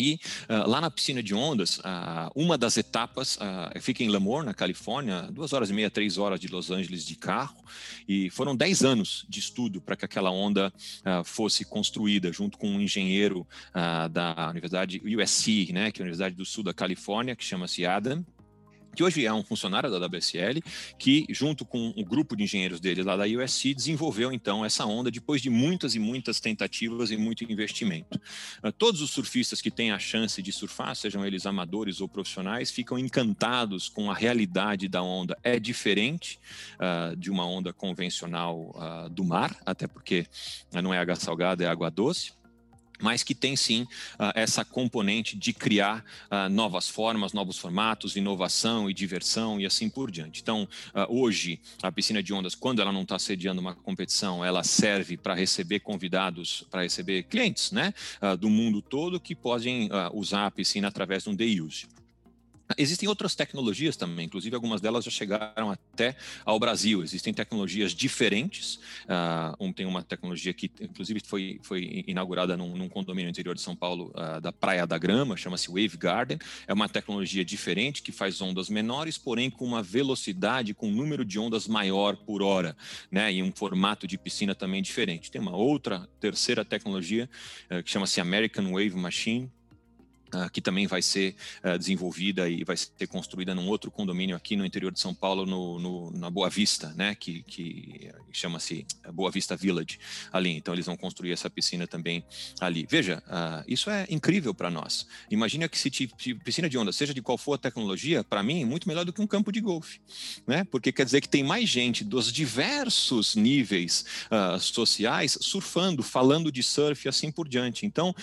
E uh, lá na piscina de ondas, uh, uma das etapas uh, fica em Lemoore, na Califórnia, duas horas e meia, três horas de Los Angeles de carro, e foram dez anos de estudo para que aquela onda fosse construída, junto com um engenheiro da Universidade USC, né, que é a Universidade do Sul da Califórnia, que chama-se Adam, que hoje é um funcionário da WSL, que, junto com o grupo de engenheiros dele lá da USC, desenvolveu então essa onda depois de muitas e muitas tentativas e muito investimento. Uh, todos os surfistas que têm a chance de surfar, sejam eles amadores ou profissionais, ficam encantados com a realidade da onda. É diferente uh, de uma onda convencional uh, do mar, até porque não é água salgada, é água doce mas que tem sim uh, essa componente de criar uh, novas formas, novos formatos, inovação e diversão e assim por diante. Então, uh, hoje, a piscina de ondas, quando ela não está sediando uma competição, ela serve para receber convidados, para receber clientes né, do mundo todo que podem usar a piscina através de um day use. Existem outras tecnologias também, inclusive algumas delas já chegaram até ao Brasil. Existem tecnologias diferentes. Uh, tem uma tecnologia que, inclusive, foi, foi inaugurada num, num condomínio interior de São Paulo, uh, da Praia da Grama, chama-se Wave Garden. É uma tecnologia diferente que faz ondas menores, porém com uma velocidade, com um número de ondas maior por hora, né? E um formato de piscina também diferente. Tem uma outra, terceira tecnologia uh, que chama-se American Wave Machine que também vai ser uh, desenvolvida e vai ser construída num outro condomínio aqui no interior de São Paulo, no, no na Boa Vista, né, que, que chama-se Boa Vista Village ali. Então eles vão construir essa piscina também ali. Veja, uh, isso é incrível para nós. Imagina que se, piscina de onda, seja de qual for a tecnologia, para mim, é muito melhor do que um campo de golfe, né? Porque quer dizer que tem mais gente dos diversos níveis sociais surfando, falando de surf e assim por diante. Então,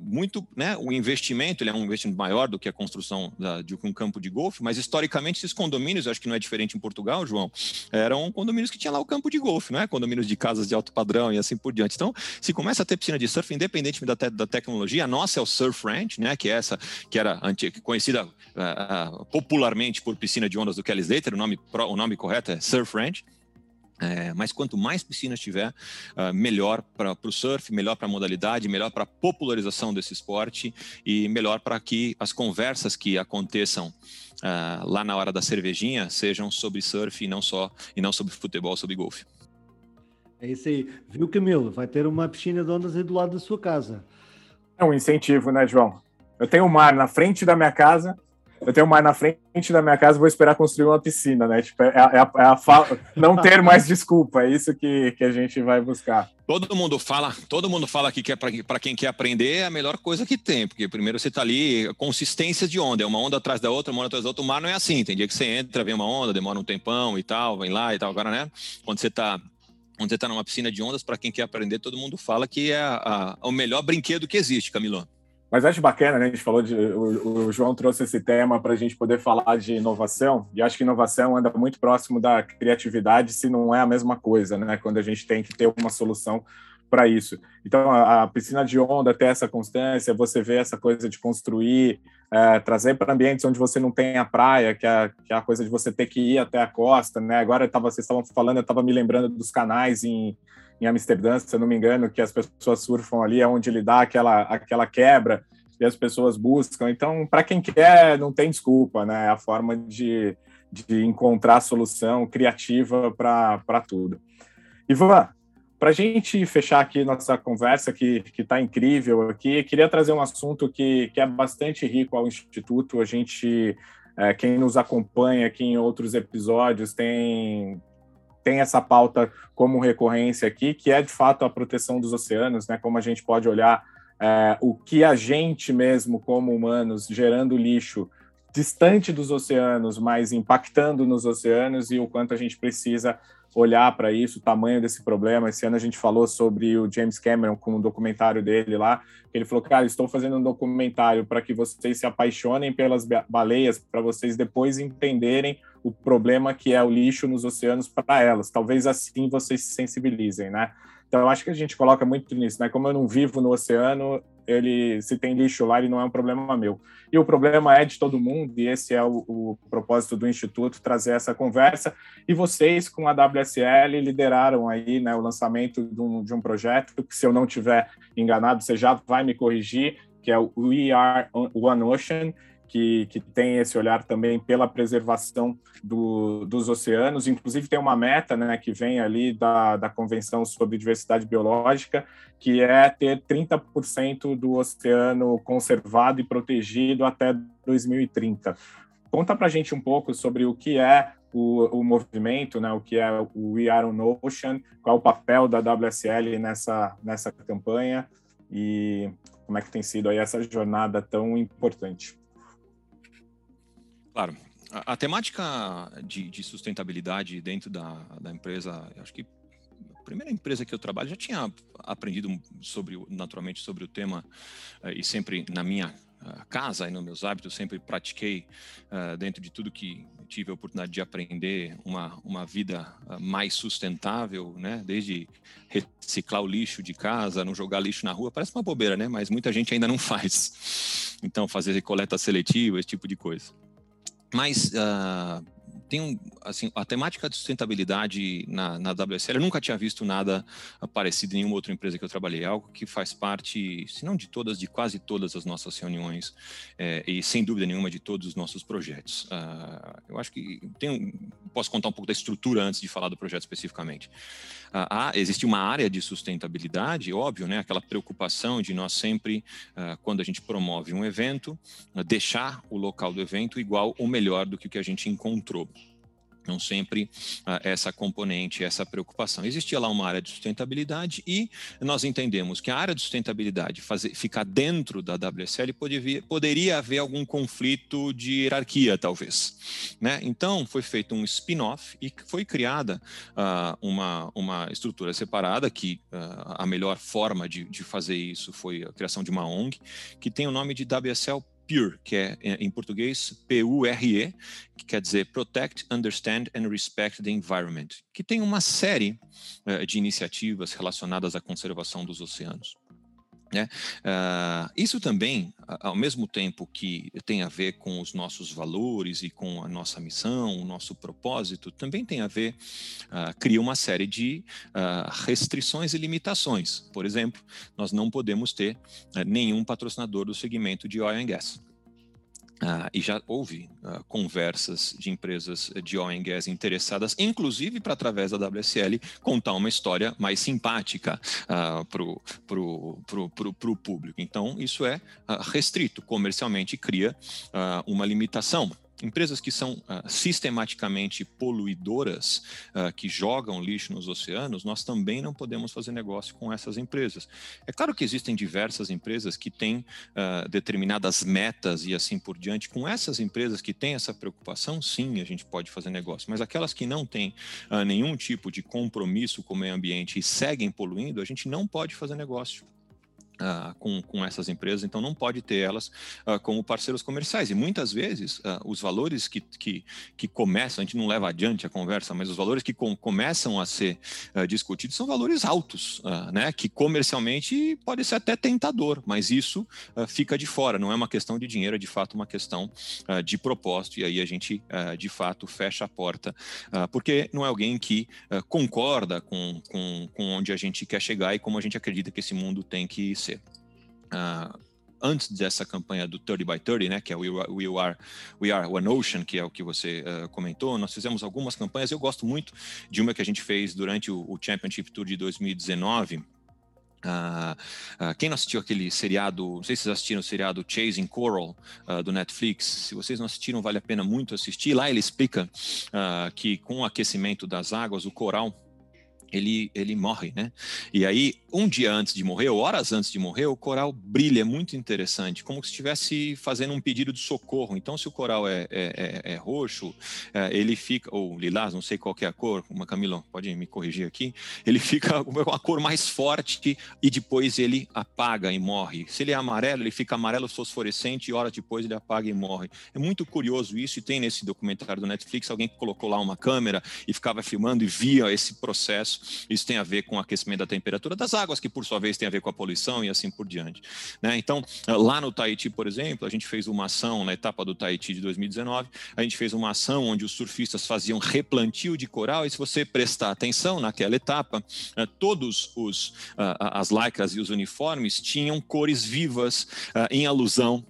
muito, né? O investimento ele é um investimento maior do que a construção da, de um campo de golfe, mas historicamente esses condomínios, acho que não é diferente em Portugal, João, eram condomínios que tinha lá o campo de golfe, não é? Condomínios de casas de alto padrão e assim por diante. Então, se começa a ter piscina de surf, independente da, te, da tecnologia, a nossa é o Surf Ranch, né? Que é essa que era antiga, conhecida uh, popularmente por piscina de ondas do Kelly Slater, o nome, o nome correto é Surf Ranch. É, mas quanto mais piscinas tiver, uh, melhor para o surf, melhor para a modalidade, melhor para a popularização desse esporte e melhor para que as conversas que aconteçam uh, lá na hora da cervejinha sejam sobre surf e não só e não sobre futebol, sobre golfe. É isso aí. Viu, Camilo? Vai ter uma piscina de ondas aí do lado da sua casa. É um incentivo, né, João? Eu tenho o mar na frente da minha casa, eu tenho mais na frente da minha casa, vou esperar construir uma piscina, né? Tipo, é, é, a, é a não ter mais desculpa, é isso que, que a gente vai buscar. Todo mundo fala, todo mundo fala que é para quem quer aprender é a melhor coisa que tem, porque primeiro você está ali, consistência de onda, é uma onda atrás da outra, uma onda atrás da outra, o mar não é assim, tem dia que você entra, vem uma onda, demora um tempão e tal, vem lá e tal, agora, né? Quando você está quando você está numa piscina de ondas, para quem quer aprender, todo mundo fala que é a, a, o melhor brinquedo que existe, Camilo. Mas acho bacana, né? A gente falou de. O, o João trouxe esse tema para a gente poder falar de inovação, e acho que inovação anda muito próximo da criatividade, se não é a mesma coisa, né? Quando a gente tem que ter uma solução para isso. Então, a, a, piscina de onda ter essa constância, você vê essa coisa de construir, é, trazer para ambientes onde você não tem a praia, que é, que é, a coisa de você ter que ir até a costa, né? Agora tava, vocês estavam falando, eu estava me lembrando dos canais em, em Amsterdã, se eu não me engano, que as pessoas surfam ali, é onde ele dá aquela, aquela quebra e as pessoas buscam. Então, para quem quer, não tem desculpa, né? É a forma de, de encontrar solução criativa para tudo. Ivan, para a gente fechar aqui nossa conversa, que está incrível aqui, queria trazer um assunto que, que é bastante rico ao Instituto. A gente, é, quem nos acompanha aqui em outros episódios, tem, tem essa pauta como recorrência aqui, que é de fato a proteção dos oceanos, né? Como a gente pode olhar é, o que a gente mesmo, como humanos, gerando lixo distante dos oceanos, mas impactando nos oceanos e o quanto a gente precisa olhar para isso, o tamanho desse problema. Esse ano a gente falou sobre o James Cameron com um documentário dele lá. Ele falou, cara, estou fazendo um documentário para que vocês se apaixonem pelas baleias, para vocês depois entenderem o problema que é o lixo nos oceanos para elas. Talvez assim vocês se sensibilizem, né? Então, acho que a gente coloca muito nisso, né? Como eu não vivo no oceano, ele se tem lixo lá, ele não é um problema meu. E o problema é de todo mundo, e esse é o, o propósito do Instituto, trazer essa conversa. E vocês, com a WSL, lideraram aí né, o lançamento de um, de um projeto, que se eu não tiver enganado, você já vai me corrigir, que é o We Are One Ocean, que, que tem esse olhar também pela preservação do, dos oceanos. Inclusive, tem uma meta né, que vem ali da, da Convenção sobre Diversidade Biológica, que é ter 30% do oceano conservado e protegido até 2030. Conta para a gente um pouco sobre o que é o, o, movimento, né, o que é o We Are on Ocean, qual é o papel da WSL nessa, nessa campanha e como é que tem sido aí essa jornada tão importante. Claro. A, a temática de, de, sustentabilidade dentro da, da empresa, acho que a primeira empresa que eu trabalho já tinha aprendido sobre naturalmente sobre o tema eh, e sempre na minha eh, casa e nos meus hábitos sempre pratiquei uh, dentro de tudo que tive a oportunidade de aprender uma, uma vida mais sustentável, né? Desde reciclar o lixo de casa, não jogar lixo na rua, parece uma bobeira, né? Mas muita gente ainda não faz. Então fazer coleta seletiva, esse tipo de coisa. Mas uh, tem um, assim, a temática de sustentabilidade na, na WSL, eu nunca tinha visto nada parecido em nenhuma outra empresa que eu trabalhei, é algo que faz parte, se não de todas, de quase todas as nossas reuniões é, e sem dúvida nenhuma de todos os nossos projetos. Uh, eu acho que tem, posso contar um pouco da estrutura antes de falar do projeto especificamente. Uh, existe uma área de sustentabilidade, óbvio, né, aquela preocupação de nós sempre, uh, quando a gente promove um evento, deixar o local do evento igual ou melhor do que o que a gente encontrou. Então, sempre uh, essa componente, essa preocupação. Existia lá uma área de sustentabilidade e nós entendemos que a área de sustentabilidade, fazer, ficar dentro da WSL, poderia, poderia haver algum conflito de hierarquia, talvez. Né? Então, foi feito um spin-off e foi criada uh, uma, uma estrutura separada, que uh, a melhor forma de, de fazer isso foi a criação de uma ONG, que tem o nome de WSL PURE, que é em português P-U-R-E, que quer dizer Protect, Understand and Respect the Environment, que tem uma série uh, de iniciativas relacionadas à conservação dos oceanos. Né? Uh, isso também, ao mesmo tempo que tem a ver com os nossos valores e com a nossa missão, o nosso propósito, também tem a ver, uh, cria uma série de uh, restrições e limitações. Por exemplo, nós não podemos ter nenhum patrocinador do segmento de oil and gas. Uh, e já houve uh, conversas de empresas de oil and gas interessadas, inclusive para através da WSL contar uma história mais simpática uh, para o público. Então, isso é restrito comercialmente, cria uma limitação empresas que são uh, sistematicamente poluidoras, uh, que jogam lixo nos oceanos, nós também não podemos fazer negócio com essas empresas. É claro que existem diversas empresas que têm uh, determinadas metas e assim por diante. Com essas empresas que têm essa preocupação, sim, a gente pode fazer negócio. Mas aquelas que não têm nenhum tipo de compromisso com o meio ambiente e seguem poluindo, a gente não pode fazer negócio. Uh, com, com essas empresas, então não pode ter elas uh, como parceiros comerciais. E muitas vezes uh, os valores que, que, que, começam, a gente não leva adiante a conversa, mas os valores que com, começam a ser discutidos são valores altos, né? que comercialmente pode ser até tentador, mas isso fica de fora, não é uma questão de dinheiro, é de fato uma questão de propósito, e aí a gente de fato fecha a porta, porque não é alguém que concorda com, com, com onde a gente quer chegar e como a gente acredita que esse mundo tem que acontecer. Uh, antes dessa campanha do 30 by 30, né, que é We Are, We Are, We Are One Ocean, que é o que você uh, comentou, nós fizemos algumas campanhas. Eu gosto muito de uma que a gente fez durante o, o Championship Tour de 2019. Uh, uh, quem não assistiu aquele seriado, não sei se vocês assistiram o seriado Chasing Coral uh, do Netflix, se vocês não assistiram, vale a pena muito assistir. Lá ele explica que com o aquecimento das águas, o coral ele, ele morre, né? E aí, um dia antes de morrer, ou horas antes de morrer, o coral brilha, é muito interessante, como se estivesse fazendo um pedido de socorro. Então, se o coral é, é, é, é roxo, é, ele fica, ou lilás, não sei qual é a cor, uma Camila pode me corrigir aqui, ele fica com uma cor mais forte e depois ele apaga e morre. Se ele é amarelo, ele fica amarelo fosforescente e horas depois ele apaga e morre. É muito curioso isso, e tem nesse documentário do Netflix alguém que colocou lá uma câmera e ficava filmando e via esse processo isso tem a ver com o aquecimento da temperatura das águas, que por sua vez tem a ver com a poluição e assim por diante. Né? Então, lá no Tahiti, por exemplo, a gente fez uma ação na etapa do Tahiti de 2019, a gente fez uma ação onde os surfistas faziam replantio de coral, e se você prestar atenção naquela etapa, eh, todos os as lycras e os uniformes tinham cores vivas eh, em alusão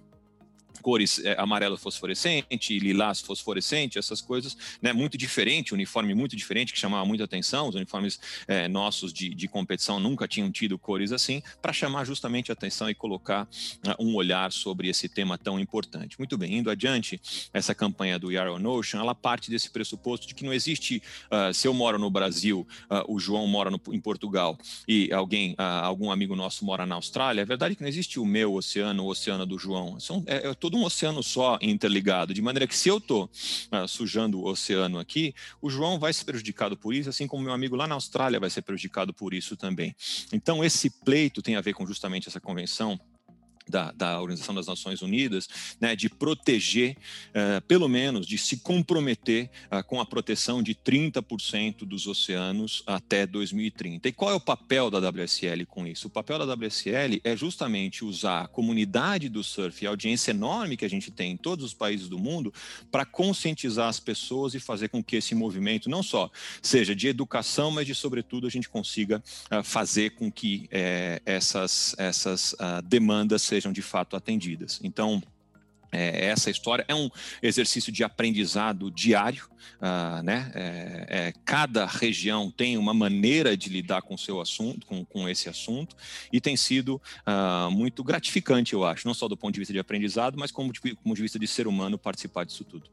cores é, amarelo fosforescente, lilás fosforescente, essas coisas, né, muito diferente, uniforme muito diferente, que chamava muita atenção, os uniformes é, nossos de, de, competição nunca tinham tido cores assim, para chamar justamente a atenção e colocar uh, um olhar sobre esse tema tão importante. Muito bem, indo adiante, essa campanha do Yarrow Notion, ela parte desse pressuposto de que não existe, uh, se eu moro no Brasil, uh, o João mora no, em Portugal e alguém, algum amigo nosso mora na Austrália, é verdade que não existe o meu oceano, o oceano do João, são, é, é todo todo um oceano só interligado, de maneira que se eu estou uh, sujando o oceano aqui, o João vai ser prejudicado por isso, assim como meu amigo lá na Austrália vai ser prejudicado por isso também. Então, esse pleito tem a ver com justamente essa convenção da, da, Organização das Nações Unidas, né, de proteger, uh, pelo menos, de se comprometer uh, com a proteção de 30% dos oceanos até 2030. E qual é o papel da WSL com isso? O papel da WSL é justamente usar a comunidade do surf e a audiência enorme que a gente tem em todos os países do mundo para conscientizar as pessoas e fazer com que esse movimento não só seja de educação, mas de, sobretudo, a gente consiga uh, fazer com que eh, essas, essas demandas sejam de fato atendidas. Então, é, essa história é um exercício de aprendizado diário, uh, né? É, é, cada região tem uma maneira de lidar com seu assunto, com, com esse assunto, e tem sido uh, muito gratificante, eu acho, não só do ponto de vista de aprendizado, mas como de, como de vista de ser humano participar disso tudo.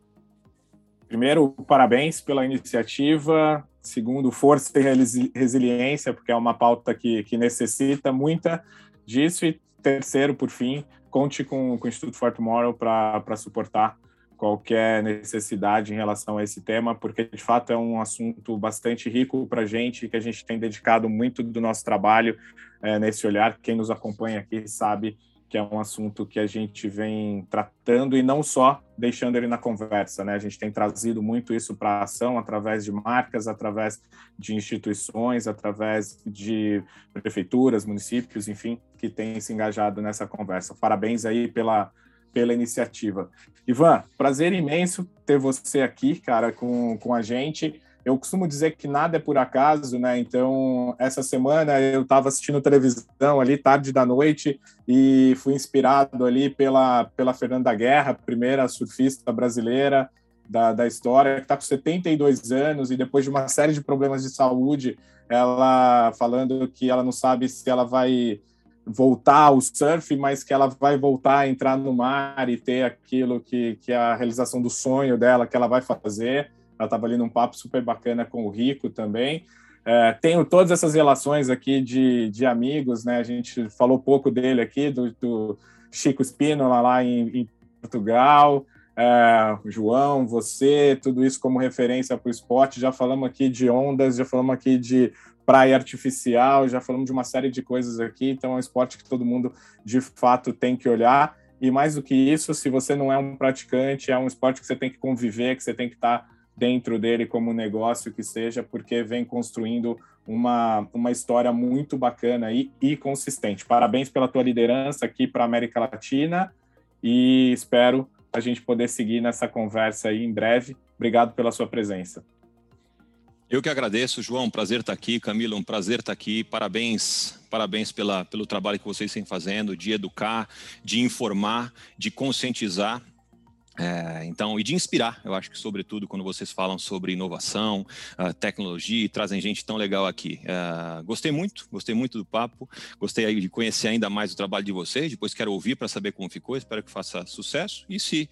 Primeiro, parabéns pela iniciativa. Segundo, força e resiliência, porque é uma pauta que, que necessita muita disso. E terceiro, por fim, conte com, com o Instituto For Tomorrow para suportar qualquer necessidade em relação a esse tema, porque de fato é um assunto bastante rico para a gente, que a gente tem dedicado muito do nosso trabalho é, nesse olhar. Quem nos acompanha aqui sabe que é um assunto que a gente vem tratando e não só deixando ele na conversa, né? A gente tem trazido muito isso para a ação através de marcas, através de instituições, através de prefeituras, municípios, enfim, que têm se engajado nessa conversa. Parabéns aí pela pela iniciativa. Ivan, prazer imenso ter você aqui, cara, com, com a gente. Eu costumo dizer que nada é por acaso, né? Então, essa semana eu estava assistindo televisão ali, tarde da noite, e fui inspirado ali pela, pela Fernanda Guerra, primeira surfista brasileira da, da história, que está com 72 anos e depois de uma série de problemas de saúde, ela falando que ela não sabe se ela vai voltar ao surf, mas que ela vai voltar a entrar no mar e ter aquilo que, que é a realização do sonho dela, que ela vai fazer. Ela estava ali num papo super bacana com o Rico também. É, tenho todas essas relações aqui de, de amigos, né? A gente falou pouco dele aqui, do, do Chico Spínola lá em, em Portugal, é, João, você, tudo isso como referência para o esporte. Já falamos aqui de ondas, já falamos aqui de praia artificial, já falamos de uma série de coisas aqui. Então, é um esporte que todo mundo de fato tem que olhar. E mais do que isso, se você não é um praticante, é um esporte que você tem que conviver, que você tem que estar tá dentro dele como negócio que seja, porque vem construindo uma, uma história muito bacana e, e consistente. Parabéns pela tua liderança aqui para a América Latina e espero a gente poder seguir nessa conversa aí em breve. Obrigado pela sua presença. Eu que agradeço, João. Prazer estar aqui. Camila, um prazer estar aqui. Parabéns, parabéns pela, pelo trabalho que vocês têm fazendo de educar, de informar, de conscientizar. É, então, e de inspirar, eu acho que, sobretudo, quando vocês falam sobre inovação, uh, tecnologia e trazem gente tão legal aqui. Uh, gostei muito, gostei muito do papo, gostei de conhecer ainda mais o trabalho de vocês. Depois quero ouvir para saber como ficou, espero que faça sucesso. E se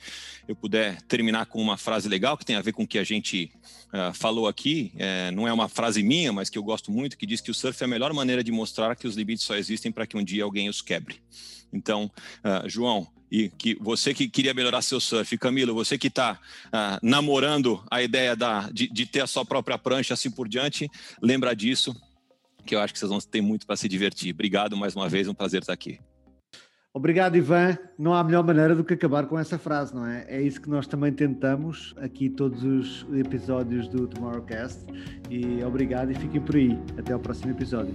eu puder terminar com uma frase legal que tem a ver com o que a gente uh, falou aqui, é, não é uma frase minha, mas que eu gosto muito, que diz que o surf é a melhor maneira de mostrar que os limites só existem para que um dia alguém os quebre. Então, João, e que você que queria melhorar seu surf, Camilo, você que está ah, namorando a ideia da, de, de, ter a sua própria prancha assim por diante, lembra disso, que eu acho que vocês vão ter muito para se divertir. Obrigado mais uma vez, um prazer estar aqui. Obrigado, Ivan. Não há melhor maneira do que acabar com essa frase, não é? É isso que nós também tentamos aqui todos os episódios do Tomorrowcast. E obrigado e fiquem por aí. Até ao próximo episódio.